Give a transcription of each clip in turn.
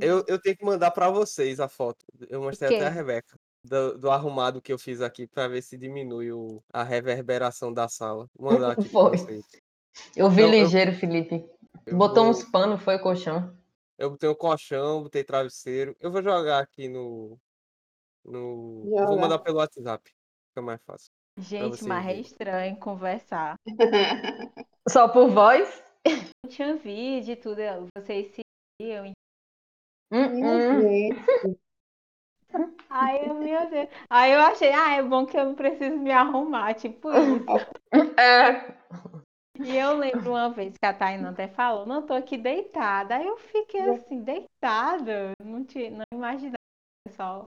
Eu, eu tenho que mandar pra vocês a foto. Eu mostrei até a Rebeca. Do, do arrumado que eu fiz aqui pra ver se diminui o, a reverberação da sala. Vou mandar aqui pra Foi. vocês. Eu vi eu- ligeiro, Felipe. Eu Botou vou- uns panos, foi colchão. Eu botei um colchão, botei travesseiro. Eu vou jogar aqui no. no... eu Vou mandar pelo WhatsApp. Fica mais fácil. Gente, mas é estranho conversar. Só por voz? Não tinha vídeo e tudo, vocês se viam. Hum, hum. Gente, Ai, eu- meu Deus. Aí eu achei, ah, é bom que eu não preciso me arrumar, tipo isso. É. E eu lembro uma vez que a Tainá até falou, não, tô aqui deitada. Aí eu fiquei assim, deitada. Não, tinha, não imaginava só,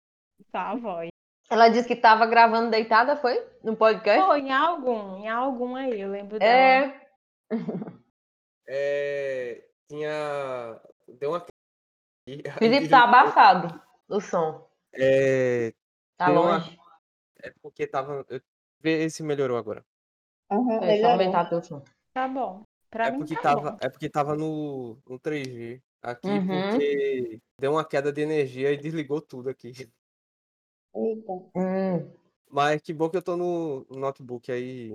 só a voz. Ela disse que tava gravando deitada, foi? No podcast? Pô, em algum, em algum aí, eu lembro dela. É. É, tinha. Deu uma. Felipe tá abafado o som. É, Tá Deu uma- longe. é porque tava. Vê se melhorou agora. aham, É só aumentar teu som. Tá bom. Pra é mim porque tá tava, bom. é porque tava no, no 3G aqui, Uhum. porque deu uma queda de energia e desligou tudo aqui. Eita. Hum. Mas que bom que eu tô no no notebook aí.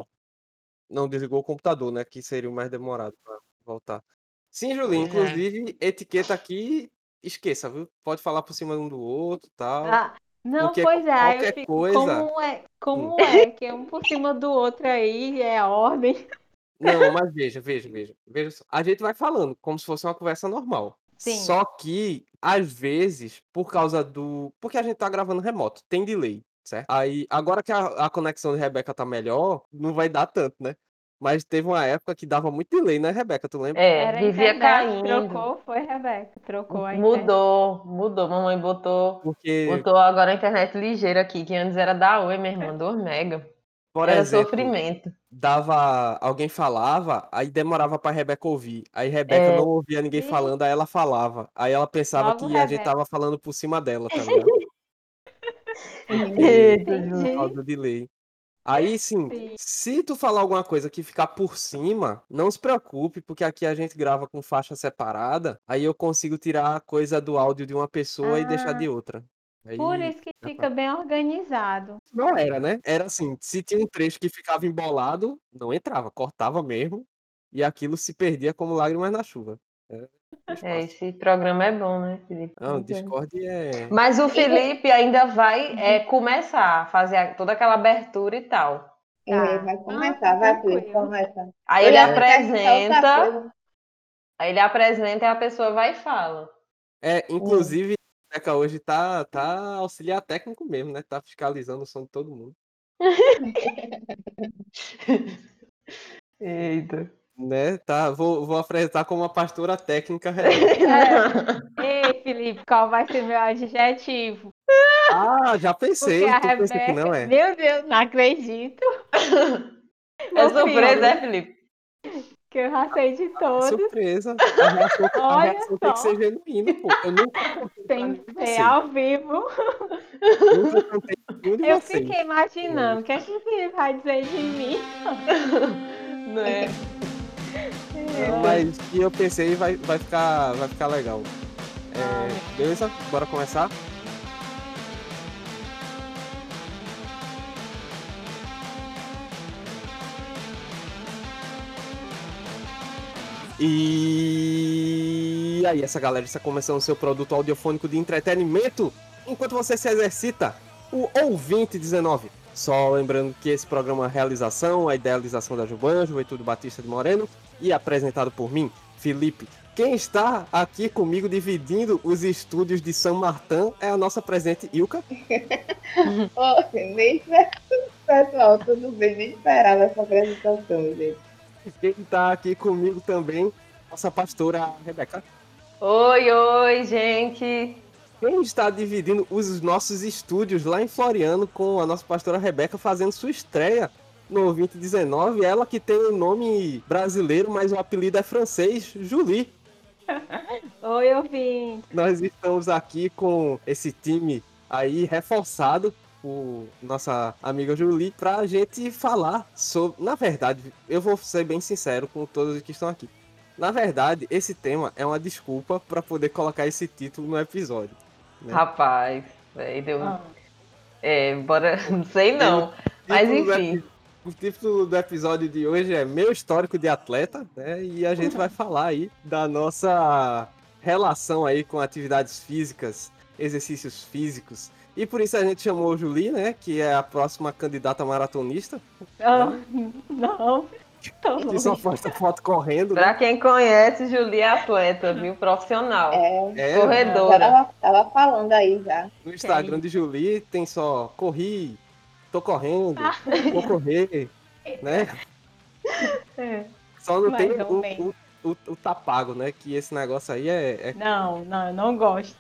Não desligou o computador, né? Que seria o mais demorado pra voltar. Sim, Julinho, é. inclusive, etiqueta aqui, esqueça, viu? Pode falar por cima um do outro e tal. Ah, não, Porque pois é, qualquer fico, coisa- como é, como é que é um por cima do outro aí, é a ordem. Não, mas veja, veja, veja. Veja só. A gente vai falando como se fosse uma conversa normal. Sim. Só que, às vezes, por causa do. Porque a gente tá gravando remoto, tem delay, certo? Aí, agora que a, a conexão de Rebeca tá melhor, não vai dar tanto, né? Mas teve uma época que dava muito delay, né, Rebeca? Tu lembra? É, Era a vivia internet, caindo. trocou, foi Rebeca, trocou a internet. Mudou, mudou. Mamãe botou, Porque, botou agora a internet ligeira aqui, que antes era da Oi, minha irmã, 2 mega. por Era exemplo, sofrimento. dava. Alguém falava, aí demorava pra Rebeca ouvir. Aí Rebeca É. não ouvia ninguém Sim. falando, aí ela falava. Aí ela pensava Logo que a gente Rebeca. tava falando por cima dela, tá ligado? Eita. Por causa do delay. Aí sim, Sim. se tu falar alguma coisa que ficar por cima, não se preocupe, porque aqui a gente grava com faixa separada, aí eu consigo tirar a coisa do áudio de uma pessoa e deixar de outra. Aí, Por isso que fica bem organizado. não era, né? Era assim, se tinha um trecho que ficava embolado, não entrava, cortava mesmo, e aquilo se perdia como lágrimas na chuva. É, esse programa é bom, né, Felipe? Não, bom. Discord é. Mas o Felipe ainda vai é, começar a fazer toda aquela abertura e tal. É, Tá. vai começar, tá vai, Felipe, começa. Aí ele outra apresenta, aí ele apresenta e a pessoa vai e fala. É, inclusive, a Beca hoje tá, tá auxiliar técnico mesmo, né? Tá fiscalizando o som de todo mundo. Eita. Né? Tá, vou, vou apresentar como uma pastora técnica. Rebeca. Ei, Felipe, qual vai ser meu adjetivo? Ah, já Porque pensei. a Tu pensa que Rebeca. não é? Meu Deus, não acredito. É surpresa, é, Felipe? Que eu já sei de todos. Surpresa. A reação, a Olha reação tem que só. ser genuína, pô. Eu nunca Tem que ser ao vivo. Nunca contei Eu vocês. fiquei imaginando o que é que o Felipe vai dizer de mim. Não é? Mas que eu pensei vai, vai, ficar, vai ficar legal. É, beleza? Bora começar? E aí, essa galera está começando o seu produto audiofônico de entretenimento enquanto você se exercita, o Ouvinte 19. Só lembrando que esse programa é uma realização, a idealização da Juban, Juventude Batista de Moreno, e apresentado por mim, Felipe. Quem está aqui comigo dividindo os estúdios de São Martin é a nossa presidente Ilka. Ô, nem Pessoal, tudo bem, nem esperava essa apresentação, gente. Quem está aqui comigo também, nossa pastora Rebeca. Oi, oi, gente. Quem está dividindo os nossos estúdios lá em Floriano com a nossa pastora Rebeca fazendo sua estreia no 2019, ela que tem o nome brasileiro, mas o apelido é francês, Julie. Oi, ouvinte. Nós estamos aqui com esse time aí reforçado por nossa amiga Julie pra gente falar sobre. Na verdade, eu vou ser bem sincero com todos que estão aqui. Na verdade, esse tema é uma desculpa pra poder colocar esse título no episódio. né? Rapaz, véi, deu. Ah, É, bora. Não sei não. Mas enfim. O título do episódio de hoje é Meu Histórico de Atleta, né? E a gente vai falar aí da nossa relação aí com atividades físicas, exercícios físicos. E por isso a gente chamou Julie, né? Que é a próxima candidata maratonista. ah, não. Tô Que só posta foto correndo, né? Pra quem conhece, Julia é atleta, viu? Profissional. É, É, Corredora. tava, tava falando aí já. no Instagram de Julie tem só corri, tô correndo, vou correr, né? É. Só não Mais tem o, o, o, o tapago, né? Que esse negócio aí é, é Não, não, eu não gosto.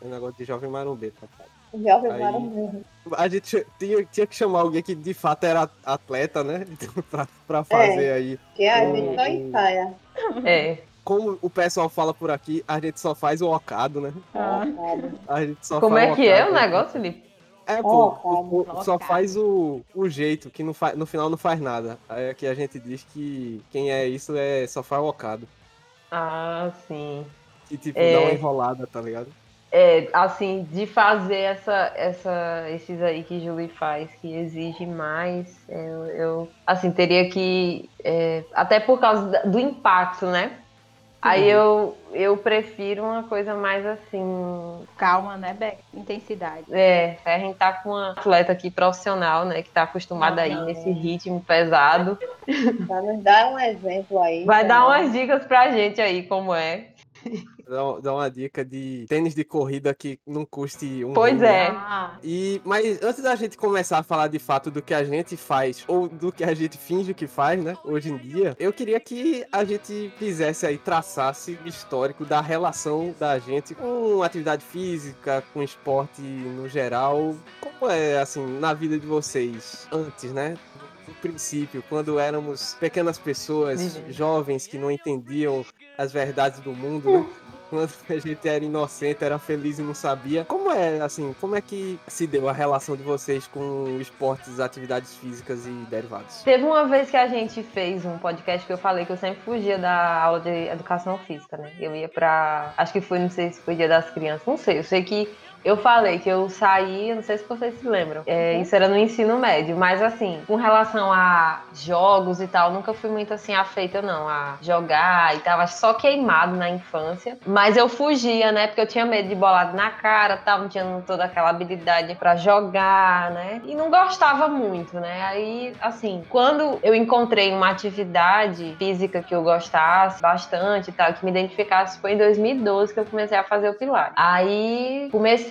um negócio de jovem marombeiro, papai. Jovem Aí- maravilhoso. A gente tinha, tinha que chamar alguém que de fato era atleta, né? Então, pra, pra fazer aí. Que a Hum, gente só ensaia. É. Como o pessoal fala por aqui, a gente só faz o ocado, né? Ah? A gente só Como faz é que é o ocado. negócio, Felipe? É, pô, Ocado. o- o- só faz o, o jeito, que no, fa- no final não faz nada. Aí aqui a gente diz que quem é isso é só faz o ocado. Ah, sim. Que tipo, É. dá uma enrolada, tá ligado? É, assim, de fazer essa, essa, esses aí que Julie faz, que exige mais, eu, eu, assim, teria que, é, até por causa do impacto, né? Aí eu, eu prefiro uma coisa mais assim, calma, né, Beck? Intensidade. é, a gente tá com uma atleta aqui profissional, né, que tá acostumada aí nesse ritmo pesado. Pra nos dar um exemplo aí. Vai dar também. umas dicas pra gente aí, como é. Dá, dá uma dica de tênis de corrida que não custe um Pois? É. Ah, E, mas antes da gente começar a falar de fato do que a gente faz, ou do que a gente finge que faz, né, hoje em dia, eu queria que a gente fizesse aí, traçasse o histórico da relação da gente com atividade física, com esporte no geral. Como é, assim, na vida de vocês antes, né? Princípio, quando éramos pequenas pessoas, jovens que não entendiam as verdades do mundo, né? quando a gente era inocente, era feliz e não sabia. Como é, assim, como é que se deu a relação de vocês com esportes, atividades físicas e derivados? Teve uma vez que a gente fez um podcast que eu falei que eu sempre fugia da aula de educação física, né? Eu ia pra. Acho que foi, não sei se foi dia das crianças, não sei. Eu sei que eu falei que eu saí, não sei se vocês se lembram. É, Uhum. Isso era no ensino médio, mas assim, com relação a jogos e tal, nunca fui muito assim afeita, não, a jogar e tava só queimado na infância. Mas eu fugia, né? Porque eu tinha medo de bolado na cara, tal, não tinha toda aquela habilidade pra jogar, né? E não gostava muito, né? Aí, assim, quando eu encontrei uma atividade física que eu gostasse bastante e tal, que me identificasse, foi em 2012 que eu comecei a fazer o Pilates. Aí comecei,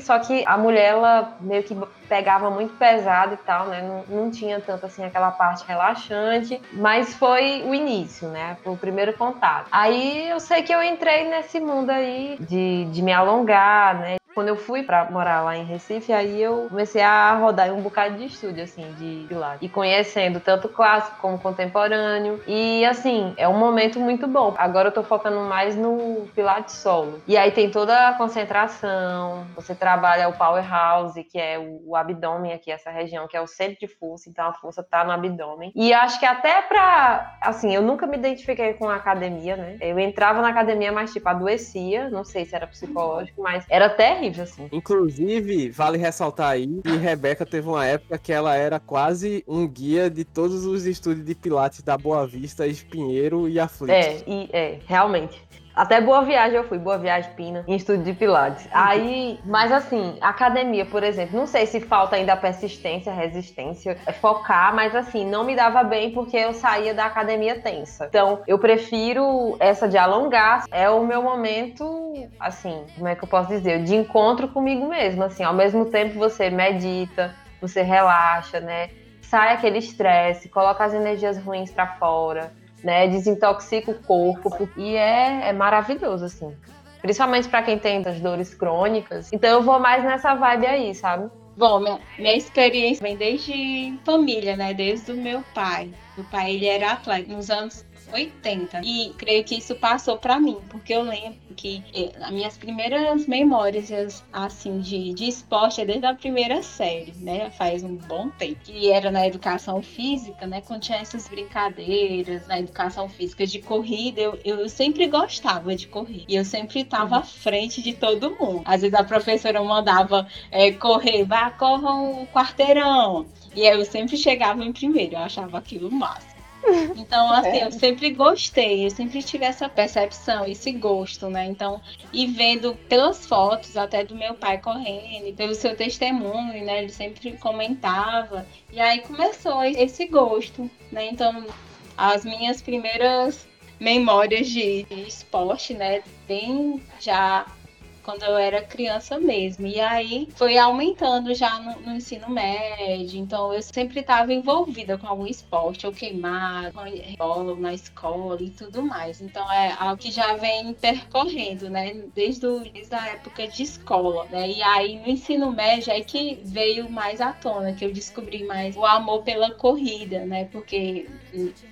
só que a mulher, ela meio que pegava muito pesado e tal, né? Não, não tinha tanto assim aquela parte relaxante, mas foi o início, né? Foi o primeiro contato. Aí eu sei que eu entrei nesse mundo aí de, de me alongar, né? Quando eu fui pra morar lá em Recife, aí eu comecei a rodar um bocado de estúdio, assim, de Pilates. E conhecendo tanto clássico como contemporâneo. E, assim, é um momento muito bom. Agora eu tô focando mais no Pilates solo. E aí tem toda a concentração, você trabalha o powerhouse, que é o, o abdômen aqui, essa região, que é o centro de força. Então a força tá no abdômen. E acho que até pra... Assim, eu nunca me identifiquei com a academia, né? Eu entrava na academia, mas, tipo, adoecia. Não sei se era psicológico, mas era terrível, assim. Inclusive, vale ressaltar aí que Rebeca teve uma época que ela era quase um guia de todos os estúdios de Pilates da Boa Vista, Espinheiro e Aflitos. É, e, é, realmente. Até Boa Viagem eu fui, Boa Viagem Pina, em estúdio de Pilates. Aí, mas assim, academia, por exemplo, não sei se falta ainda persistência, resistência, é focar, mas assim, não me dava bem porque eu saía da academia tensa. Então, eu prefiro essa de alongar, é o meu momento, assim, como é que eu posso dizer, de encontro comigo mesmo, assim, ao mesmo tempo você medita, você relaxa, né? Sai aquele estresse, coloca as energias ruins pra fora né? Desintoxica o corpo e é, é maravilhoso, assim. Principalmente para quem tem as dores crônicas. Então eu vou mais nessa vibe aí, sabe? Bom, minha, minha experiência vem desde família, né? Desde o meu pai. Meu pai, ele era atleta. Nos anos 80. E creio que isso passou para mim, porque eu lembro que eh, as minhas primeiras memórias assim de, de esporte é desde a primeira série, né? Faz um bom tempo. Que era na educação física, né? Quando tinha essas brincadeiras na educação física de corrida, eu, eu sempre gostava de correr. E eu sempre estava à frente de todo mundo. Às vezes a professora mandava é, correr, vá, corram o quarteirão. E eu sempre chegava em primeiro, eu achava aquilo massa. Então, assim, é. eu sempre gostei, eu sempre tive essa percepção, esse gosto, né? Então, e vendo pelas fotos até do meu pai correndo, pelo seu testemunho, né? Ele sempre comentava. E aí começou esse gosto, né? Então, as minhas primeiras memórias de, de esporte, né? Bem já quando eu era criança mesmo. E aí foi aumentando já no, no ensino médio. Então eu sempre estava envolvida com algum esporte, ou queimar, bola na escola e tudo mais. Então é algo que já vem percorrendo, né? Desde, o, desde a época de escola, né? E aí no ensino médio é que veio mais à tona, que eu descobri mais o amor pela corrida, né? Porque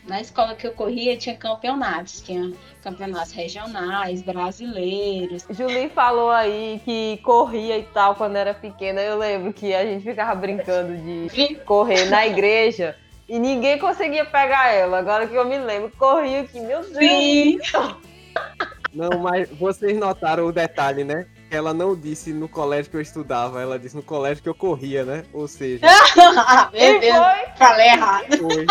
na escola que eu corria tinha campeonatos, tinha campeonatos regionais, brasileiros. Julie falou aí que corria e tal quando era pequena. Eu lembro que a gente ficava brincando de correr na igreja. E ninguém conseguia pegar ela. Agora que eu me lembro, corria que, meu Deus! Sim. Não, mas vocês notaram o detalhe, né? Ela não disse no colégio que eu estudava, ela disse no colégio que eu corria, né? Ou seja. meu Deus, falei errado. Foi.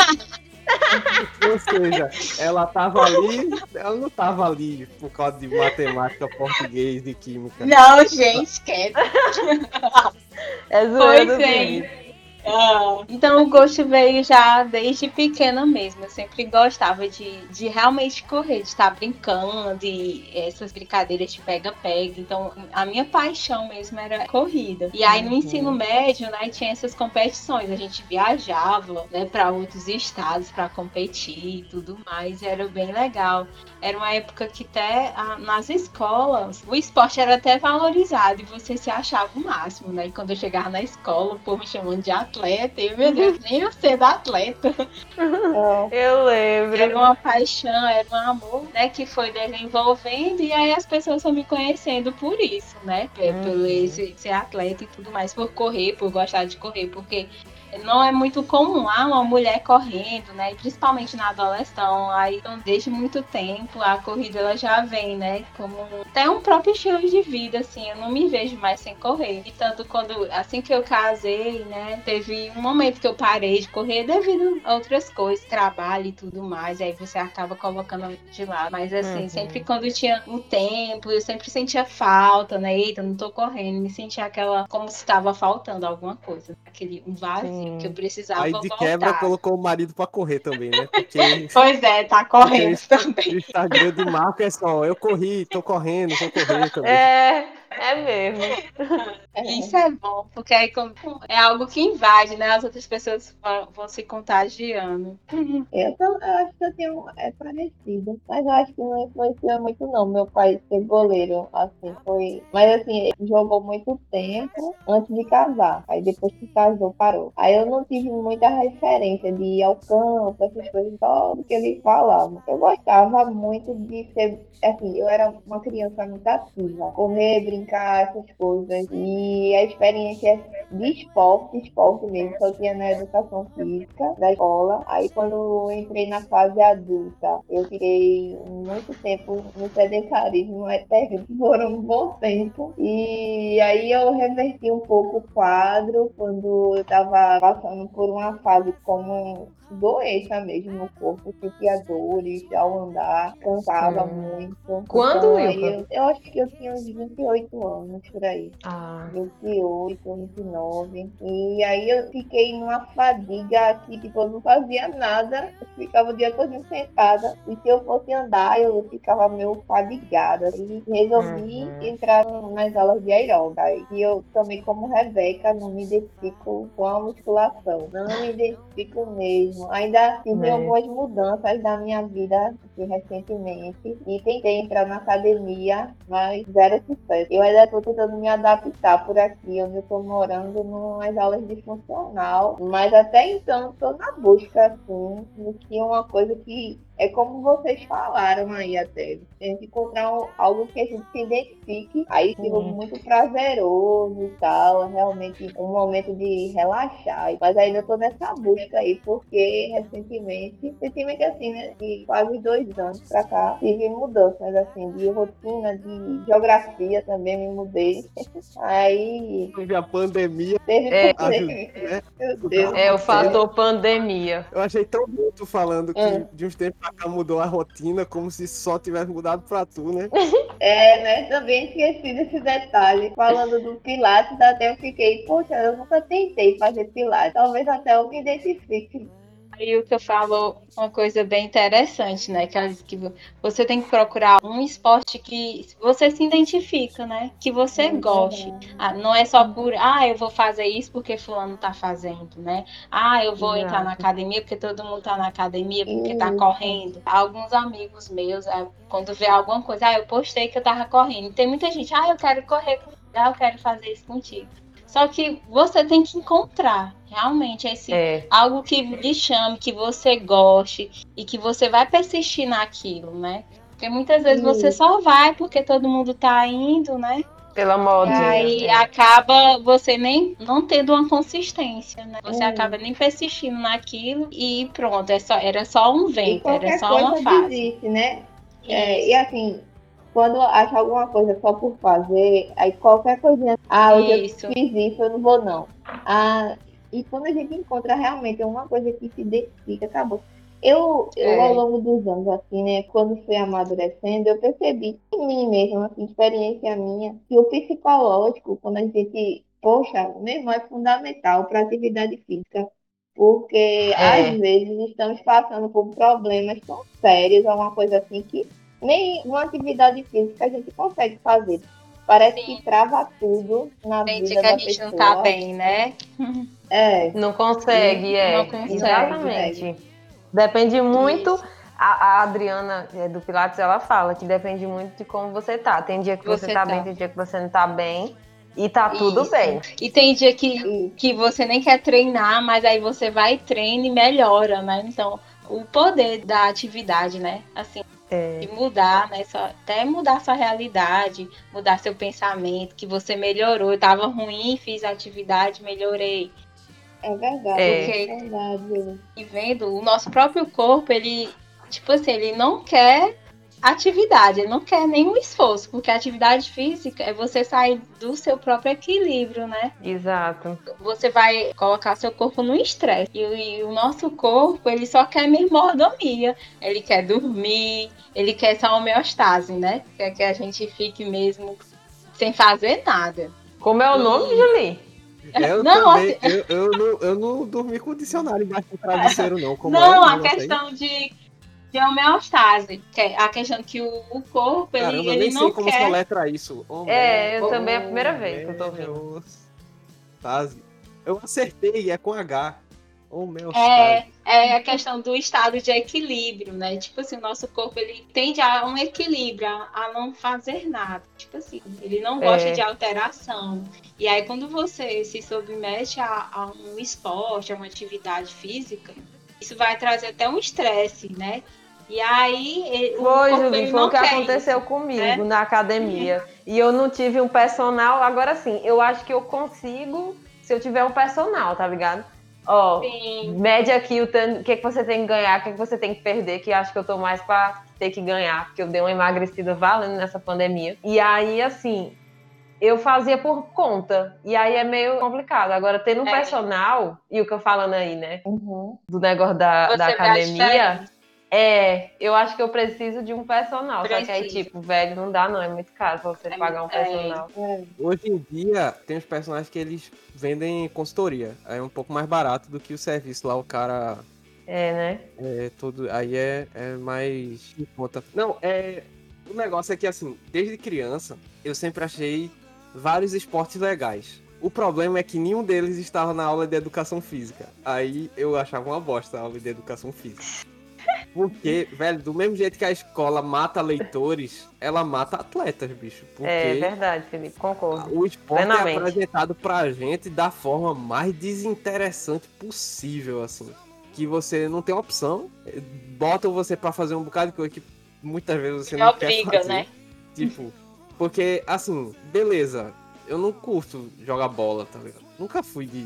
Ou seja, ela tava ali, ela não tava ali por causa de matemática, português e química. Não, gente, quer. É zoeira pois é. Ah, então o gosto veio já desde pequena mesmo. Eu sempre gostava de, de realmente correr, de estar brincando, de essas brincadeiras de pega-pega. Então a minha paixão mesmo era corrida. E aí no ensino uhum. médio, né, tinha essas competições. A gente viajava, né, para outros estados para competir e tudo mais. E era bem legal. Era uma época que até a, nas escolas o esporte era até valorizado e você se achava o máximo, né? E quando eu chegava na escola, o povo me chamando de atleta atleta. E, meu Deus, nem eu ser da atleta. Eu lembro. Era uma paixão, era um amor, né? Que foi desenvolvendo. E aí as pessoas estão me conhecendo por isso, né? Pelo uhum. esse, ser atleta e tudo mais. Por correr, por gostar de correr. Porque não é muito comum ah, uma mulher correndo, né? Principalmente na adolescência. Aí, então, desde muito tempo, a corrida ela já vem, né? Como até um próprio estilo de vida, assim. Eu não me vejo mais sem correr. E tanto quando, assim que eu casei, né? Teve um momento que eu parei de correr devido a outras coisas, trabalho e tudo mais. Aí você acaba colocando de lado. Mas, assim, uhum. sempre quando tinha um tempo, eu sempre sentia falta, né? Eita, não tô correndo. Me sentia aquela, como se estava faltando alguma coisa. Aquele um vazio que eu precisava Aí de voltar. quebra colocou o marido pra correr também, né? Porque, pois é, tá correndo também. O Instagram de Marco é só, eu corri, tô correndo, vou correr também. É, é mesmo. Isso é bom, porque aí é algo que invade, né? As outras pessoas vão, vão se contagiando. Eu, tô, eu acho que eu tenho. É parecido. Mas eu acho que não influencia muito, não. Meu pai ser goleiro, assim, foi. Mas assim, ele jogou muito tempo antes de casar. Aí depois que casou, parou. Aí eu não tive muita referência de ir ao campo, essas coisas, só do que ele falava. Eu gostava muito de ser. Assim, eu era uma criança muito ativa. Correr, brincar, essas coisas. E a experiência de esporte, esporte mesmo, só tinha na educação física da escola. Aí quando eu entrei na fase adulta, eu fiquei muito tempo no sedentarismo eterno, por um bom tempo. E aí eu reverti um pouco o quadro quando eu estava passando por uma fase como doença mesmo no corpo, sentia dores ao andar, cansava hum. muito. Quando, então, eu, eu acho que eu tinha uns 28 anos por aí. Ah. 28, 29. E aí eu fiquei numa fadiga que, tipo, eu não fazia nada, eu ficava o dia todo sentada. E se eu fosse andar, eu ficava meio fadigada. E resolvi uhum. entrar nas aulas de aeróbica. E eu também, como Rebeca, não me identifico com a musculação. Não me identifico mesmo. Ainda tive é. algumas mudanças na minha vida assim, recentemente e tentei entrar na academia, mas zero sucesso. Eu ainda estou tentando me adaptar por aqui, onde eu estou morando, nas aulas de funcional, mas até então estou na busca, assim, de uma coisa que é como vocês falaram aí até. A gente encontrar algo que a gente se identifique. Aí fica Uhum. muito prazeroso e tal. É realmente um momento de relaxar. Mas ainda tô nessa busca aí, porque recentemente, recentemente assim, né? De quase dois anos pra cá, tive mudanças assim, de rotina, de geografia também me mudei. Aí Teve a pandemia. teve É. pandemia. Meu Deus. É o fator pandemia. Eu achei tão bonito falando que É. de uns tempos mudou a rotina, como se só tivesse mudado pra tu, né? É, né? Também esqueci desse detalhe. Falando do Pilates, até eu fiquei, poxa, eu nunca tentei fazer Pilates. Talvez até eu me identifique. Aí o que eu falo uma coisa bem interessante, né? Que, ela diz que vo- você tem que procurar um esporte que você se identifica, né? Que você É goste. verdade. Ah, não é só por, ah, eu vou fazer isso porque fulano tá fazendo, né? Ah, eu vou entrar na Exato. academia porque todo mundo tá na academia, porque tá correndo. Alguns amigos meus, ah, quando vê alguma coisa, ah, eu postei que eu tava correndo. Tem muita gente, ah, eu quero correr, ah, eu quero fazer isso contigo. Só que você tem que encontrar realmente esse É. algo que lhe chame, que você goste e que você vai persistir naquilo, né? Porque muitas vezes você só vai porque todo mundo tá indo, né? Pela E modinha. aí é. acaba você nem não tendo uma consistência, né? Você Hum. acaba nem persistindo naquilo e pronto, é só, era só um E vento, era só uma fase. desiste, né? É, e assim, quando acha alguma coisa só por fazer, aí qualquer coisinha, ah, hoje eu Isso. fiz isso, eu não vou não. Ah, e quando a gente encontra realmente uma coisa que se identifica, acabou. Eu, eu É. ao longo dos anos, assim, né, quando fui amadurecendo, eu percebi em mim mesma, assim, experiência minha, que o psicológico, quando a gente, poxa, mesmo é fundamental para atividade física. Porque É. às vezes estamos passando por problemas tão sérios, alguma coisa assim, que nem uma atividade física a gente consegue fazer. Parece Sim. que trava tudo na Sente vida que a gente não pessoa. tá bem, né? É, Não consegue, é. Não consegue, Exatamente. Depende muito. A, a Adriana é, do Pilates, ela fala que depende muito de como você tá. Tem dia que você, Você tá, tá. bem, tem dia que você não tá bem. E tá tudo Isso. bem. E tem dia que que você nem quer treinar, mas aí você vai, treina e melhora, né? Então, o poder da atividade, né? Assim, É. de mudar, né? Só, até mudar sua realidade, mudar seu pensamento, que você melhorou. Eu tava ruim, fiz a atividade, melhorei. É verdade, É. é verdade. E vendo, o nosso próprio corpo, ele, tipo assim, ele não quer atividade, ele não quer nenhum esforço, porque a atividade física é você sair do seu próprio equilíbrio, né? Exato. você vai colocar seu corpo no estresse. E, e o nosso corpo, ele só quer mordomia. Ele quer dormir, ele quer essa homeostase, né? Quer que a gente fique mesmo sem fazer nada. Como é o nome, Julie? Eu Não, também, eu, eu, não, eu não dormi com o dicionário embaixo do travesseiro, não. Como é não, o a questão de, de homeostase. Que é a questão que o, o corpo, ele, Caramba, eu ele nem não sei como quer. soletra isso. É, eu também é a primeira vez que eu tô ouvindo. Homeostase. Eu acertei, é com H. Homeostase. É, é a questão do estado de equilíbrio, né? Tipo assim, o nosso corpo ele tende a um equilíbrio, a, não fazer nada. Tipo assim, ele não gosta É. de alteração. E aí, quando você se submete a, a um esporte, a uma atividade física, isso vai trazer até um estresse, né? E aí, Foi, ele foi o que aconteceu isso, comigo né? na academia. E eu não tive um personal. Agora sim, eu acho que eu consigo se eu tiver um personal, tá ligado? Ó, Sim, mede aqui o tan- o que, que você tem que ganhar, o que, que você tem que perder, que acho que eu tô mais pra ter que ganhar, porque eu dei uma emagrecida valendo nessa pandemia. E aí, assim, eu fazia por conta. E aí é meio complicado. Agora, tendo um É. personal, e o que eu falando aí, né? Uhum. Do negócio da, você da academia. É, eu acho que eu preciso de um personal. Só que aí, tipo, velho, não dá não, é muito caro você É pagar um muito- é. personal. É. Hoje em dia, tem os personagens que eles vendem consultoria. É um pouco mais barato do que o serviço lá, o cara É, né? É tudo. Aí é, é mais. Não, é. O negócio é que, assim, desde criança, eu sempre achei vários esportes legais. O problema é que nenhum deles estava na aula de educação física. Aí eu achava uma bosta a aula de educação física. Porque, velho, do mesmo jeito que a escola mata leitores, ela mata atletas, bicho. Porque É verdade, Felipe, concordo. o esporte Plenamente. é apresentado pra gente da forma mais desinteressante possível, assim. que você não tem opção, botam você pra fazer um bocado de coisa que muitas vezes você É não quer obriga, fazer. né? Tipo, porque, assim, beleza, eu não curto jogar bola, tá ligado? Nunca fui de,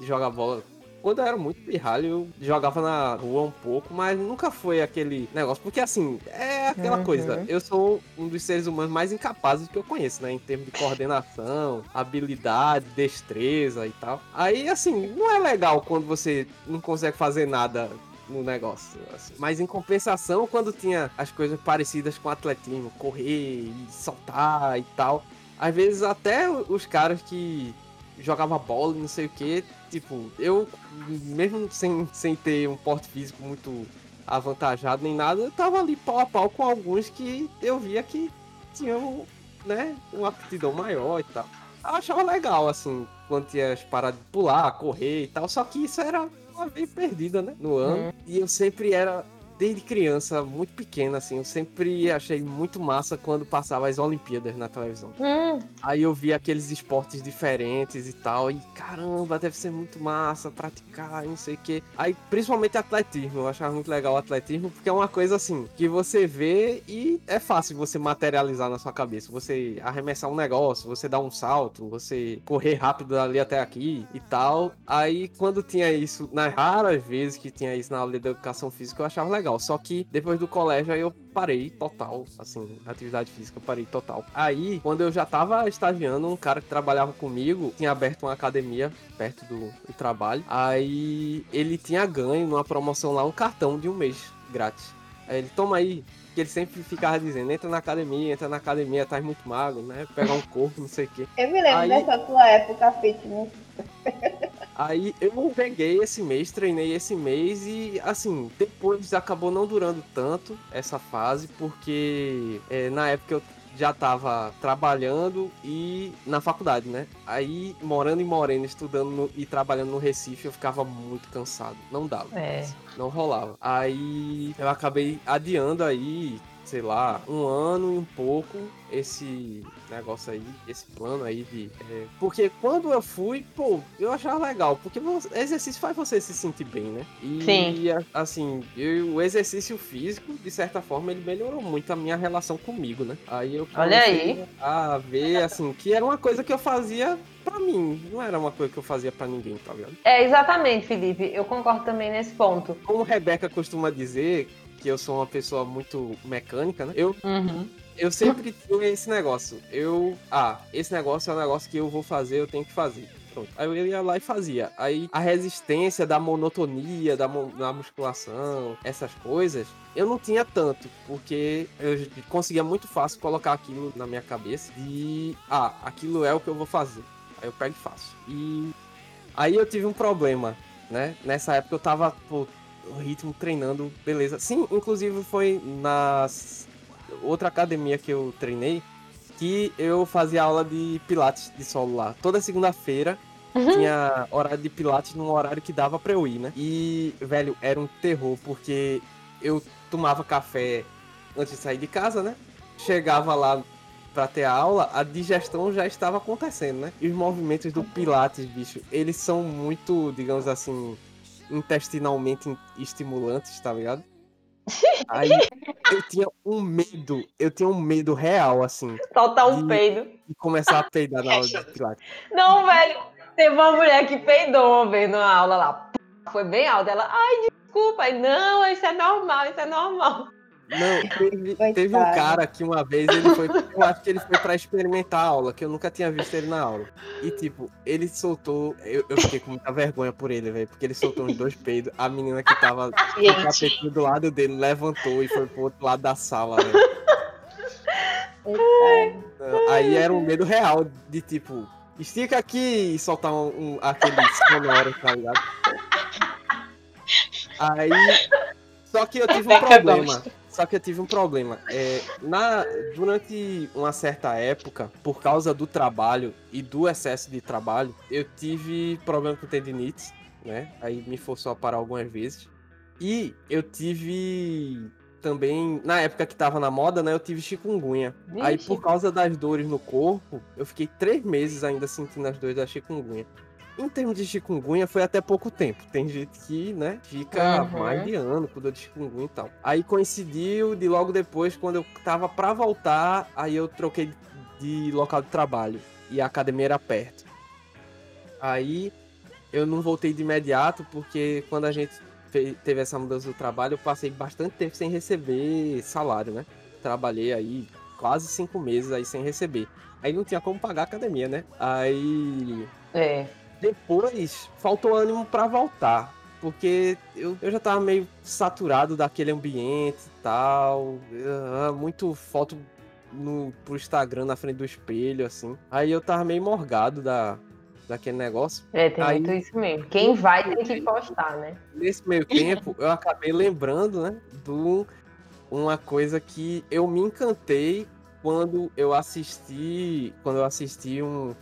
de jogar bola. Quando eu era muito pirralho, eu jogava na rua um pouco, mas nunca foi aquele negócio. Porque, assim, é aquela Uhum. coisa. Eu sou um dos seres humanos mais incapazes que eu conheço, né? Em termos de coordenação, habilidade, destreza e tal. Aí, assim, não é legal quando você não consegue fazer nada no negócio. assim. Mas em compensação, quando tinha as coisas parecidas com atletismo, correr e saltar e tal, às vezes até os caras que jogavam bola não sei o que, tipo, eu, mesmo sem, sem ter um porte físico muito avantajado nem nada, eu tava ali pau a pau com alguns que eu via que tinham, né, uma aptidão maior e tal. Eu achava legal, assim, quando tinha as paradas de pular, correr e tal, só que isso era uma vez perdida, né, no ano. E eu sempre era, desde criança, muito pequena, assim, eu sempre achei muito massa quando passava as Olimpíadas na televisão. Hum, Aí eu vi aqueles esportes diferentes e tal, e caramba, deve ser muito massa praticar, não sei o que. Aí, principalmente atletismo, eu achava muito legal o atletismo, porque é uma coisa assim, que você vê e é fácil você materializar na sua cabeça. Você arremessar um negócio, você dar um salto, você correr rápido dali até aqui e tal. Aí, quando tinha isso, nas raras vezes que tinha isso na aula de educação física, eu achava legal. Só que depois do colégio, aí eu parei total, assim, atividade física, eu parei total. Aí, quando eu já tava estagiando, um cara que trabalhava comigo tinha aberto uma academia perto do, do trabalho. Aí ele tinha ganho numa promoção lá um cartão de um mês grátis. Aí ele, toma aí. Que ele sempre ficava dizendo, entra na academia, entra na academia, tá muito magro, né? Pegar um corpo, não sei o quê. Eu me lembro Aí- dessa tua época fitness. Aí eu peguei esse mês, treinei esse mês e assim, depois acabou não durando tanto essa fase, porque é, na época eu já tava trabalhando e na faculdade, né? Aí morando em Moreno, estudando no- e trabalhando no Recife, eu ficava muito cansado. Não dava. é. Não rolava. Aí eu acabei adiando aí, sei lá, um ano e um pouco esse negócio aí, esse plano aí de. é, porque quando eu fui, pô, eu achava legal, porque exercício faz você se sentir bem, né? E Sim. assim, eu- o exercício físico, de certa forma, ele melhorou muito a minha relação comigo, né? Aí eu Olha aí. a ver, assim, que era uma coisa que eu fazia pra mim, não era uma coisa que eu fazia pra ninguém, tá ligado? É, exatamente, Felipe. Eu concordo também nesse ponto. como Rebeca costuma dizer, que eu sou uma pessoa muito mecânica, né? Eu, Uhum. eu sempre tinha esse negócio. Eu, ah, esse negócio é um negócio que eu vou fazer, eu tenho que fazer. Pronto. Aí eu ia lá e fazia. Aí a resistência da monotonia, da, mo- da musculação, essas coisas, eu não tinha tanto, porque eu conseguia muito fácil colocar aquilo na minha cabeça e, ah, aquilo é o que eu vou fazer. Aí eu pego e faço. E aí eu tive um problema, né? Nessa época eu tava, pô, ritmo treinando, beleza. Sim, inclusive foi na outra academia que eu treinei que eu fazia aula de pilates de solo lá. Toda segunda-feira tinha horário de pilates num horário que dava pra eu ir, né? E, velho, era um terror, porque eu tomava café antes de sair de casa, né? Chegava lá pra ter a aula, a digestão já estava acontecendo, né? E os movimentos do pilates, bicho, eles são muito, digamos assim, intestinalmente estimulantes, tá ligado? Aí eu tinha um medo, eu tinha um medo real, assim, Soltar um De- peido. de começar a peidar na aula de pilates. Não, velho. Teve uma mulher que peidou vez numa aula lá. Foi bem alta. Ela, ai, desculpa. Aí, não, isso é normal, isso é normal. Não, teve, teve um cara que uma vez ele foi. Eu acho que ele foi pra experimentar a aula, que eu nunca tinha visto ele na aula. E tipo, ele soltou. Eu, eu fiquei com muita vergonha por ele, velho. Porque ele soltou uns dois peidos. A menina que tava no Gente, tapetinho do lado dele levantou e foi pro outro lado da sala, velho. Aí era um medo real de tipo, estica aqui e soltar um, um- aquele sonoro, tá ligado? Aí. Só que eu tive um problema. Só que eu tive um problema. É, na, durante uma certa época, por causa do trabalho e do excesso de trabalho, eu tive problema com tendinite, né? Aí me forçou a parar algumas vezes. E eu tive também, na época que tava na moda, né? Eu tive chikungunya. Aí, por causa das dores no corpo, eu fiquei três meses ainda sentindo as dores da chikungunya. Em termos de chikungunya, foi até pouco tempo. Tem gente que, né, fica Uhum. mais de ano com dor de chikungunya e tal. Aí coincidiu de logo depois, quando eu tava pra voltar, aí eu troquei de local de trabalho. E a academia era perto. Aí eu não voltei de imediato, porque quando a gente fe- teve essa mudança do trabalho, eu passei bastante tempo sem receber salário, né? Trabalhei aí quase cinco meses aí sem receber. Aí não tinha como pagar a academia, né? Aí É. depois faltou ânimo pra voltar. Porque eu, eu já tava meio saturado daquele ambiente e tal. ah, Muito foto no, pro Instagram na frente do espelho, assim. Aí eu tava meio morgado da, daquele negócio. É, tem Aí- muito isso mesmo. Quem vai tem que postar, né? Nesse meio tempo, eu acabei lembrando, né, de uma coisa que eu me encantei quando eu assisti, quando eu assisti um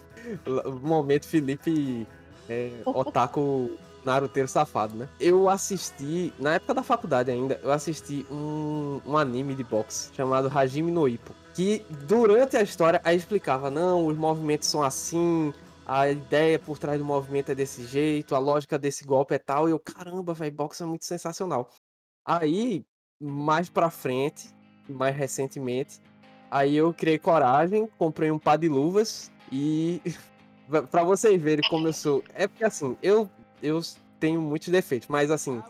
momento Felipe é, Otaku Naruteiro safado, né? Eu assisti, na época da faculdade ainda, eu assisti um, um anime de boxe chamado Hajime no Ippo, que durante a história aí explicava, não, os movimentos são assim, a ideia por trás do movimento é desse jeito, a lógica desse golpe é tal, e eu, caramba, velho, boxe é muito sensacional. Aí, mais pra frente, mais recentemente, aí eu criei coragem, comprei um par de luvas e pra vocês verem como eu sou, é porque assim, eu eu tenho muitos defeitos, mas assim,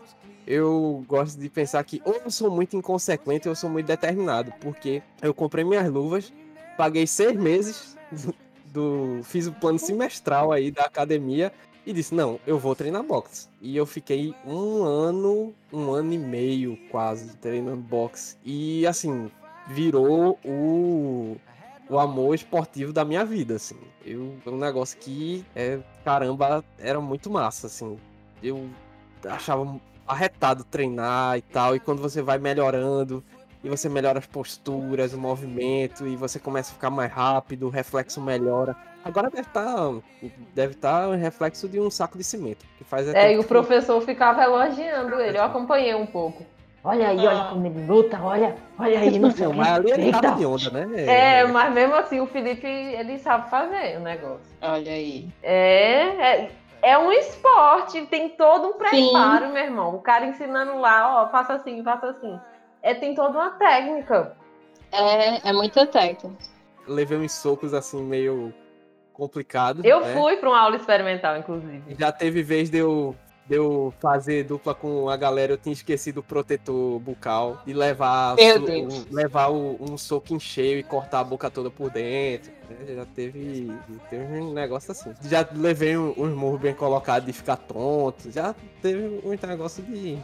eu gosto de pensar que ou eu sou muito inconsequente ou eu sou muito determinado, porque eu comprei minhas luvas, paguei seis meses do fiz o plano semestral aí da academia e disse não eu vou treinar boxe. E eu fiquei um ano um ano e meio quase treinando boxe. E assim virou o o amor esportivo da minha vida assim eu é um negócio que é caramba era muito massa assim eu achava arretado treinar e tal e quando você vai melhorando e você melhora as posturas, o movimento, e você começa a ficar mais rápido, o reflexo melhora. Agora deve estar deve estar um reflexo de um saco de cimento. Que faz É, e o professor ficava elogiando ele. Eu acompanhei um pouco. Olha aí, olha como ele luta, olha, olha aí, não sei o quê. mas ali ele tava de onda, né? É, mas mesmo assim o Felipe, ele sabe fazer o negócio. Olha aí. É, é, é um esporte, tem todo um preparo, meu irmão. O cara ensinando lá, ó, faça assim, faça assim. É, tem toda uma técnica. É, é muita técnica. Levei uns socos assim meio complicados. Eu né? fui para uma aula experimental, inclusive. Já teve vez de eu, de eu fazer dupla com a galera, eu tinha esquecido o protetor bucal e levar, um, levar o- um soco em cheio e cortar a boca toda por dentro. né? Já teve, teve um negócio assim. Já levei um- uns murros bem colocados de ficar tonto. Já teve um negócio de.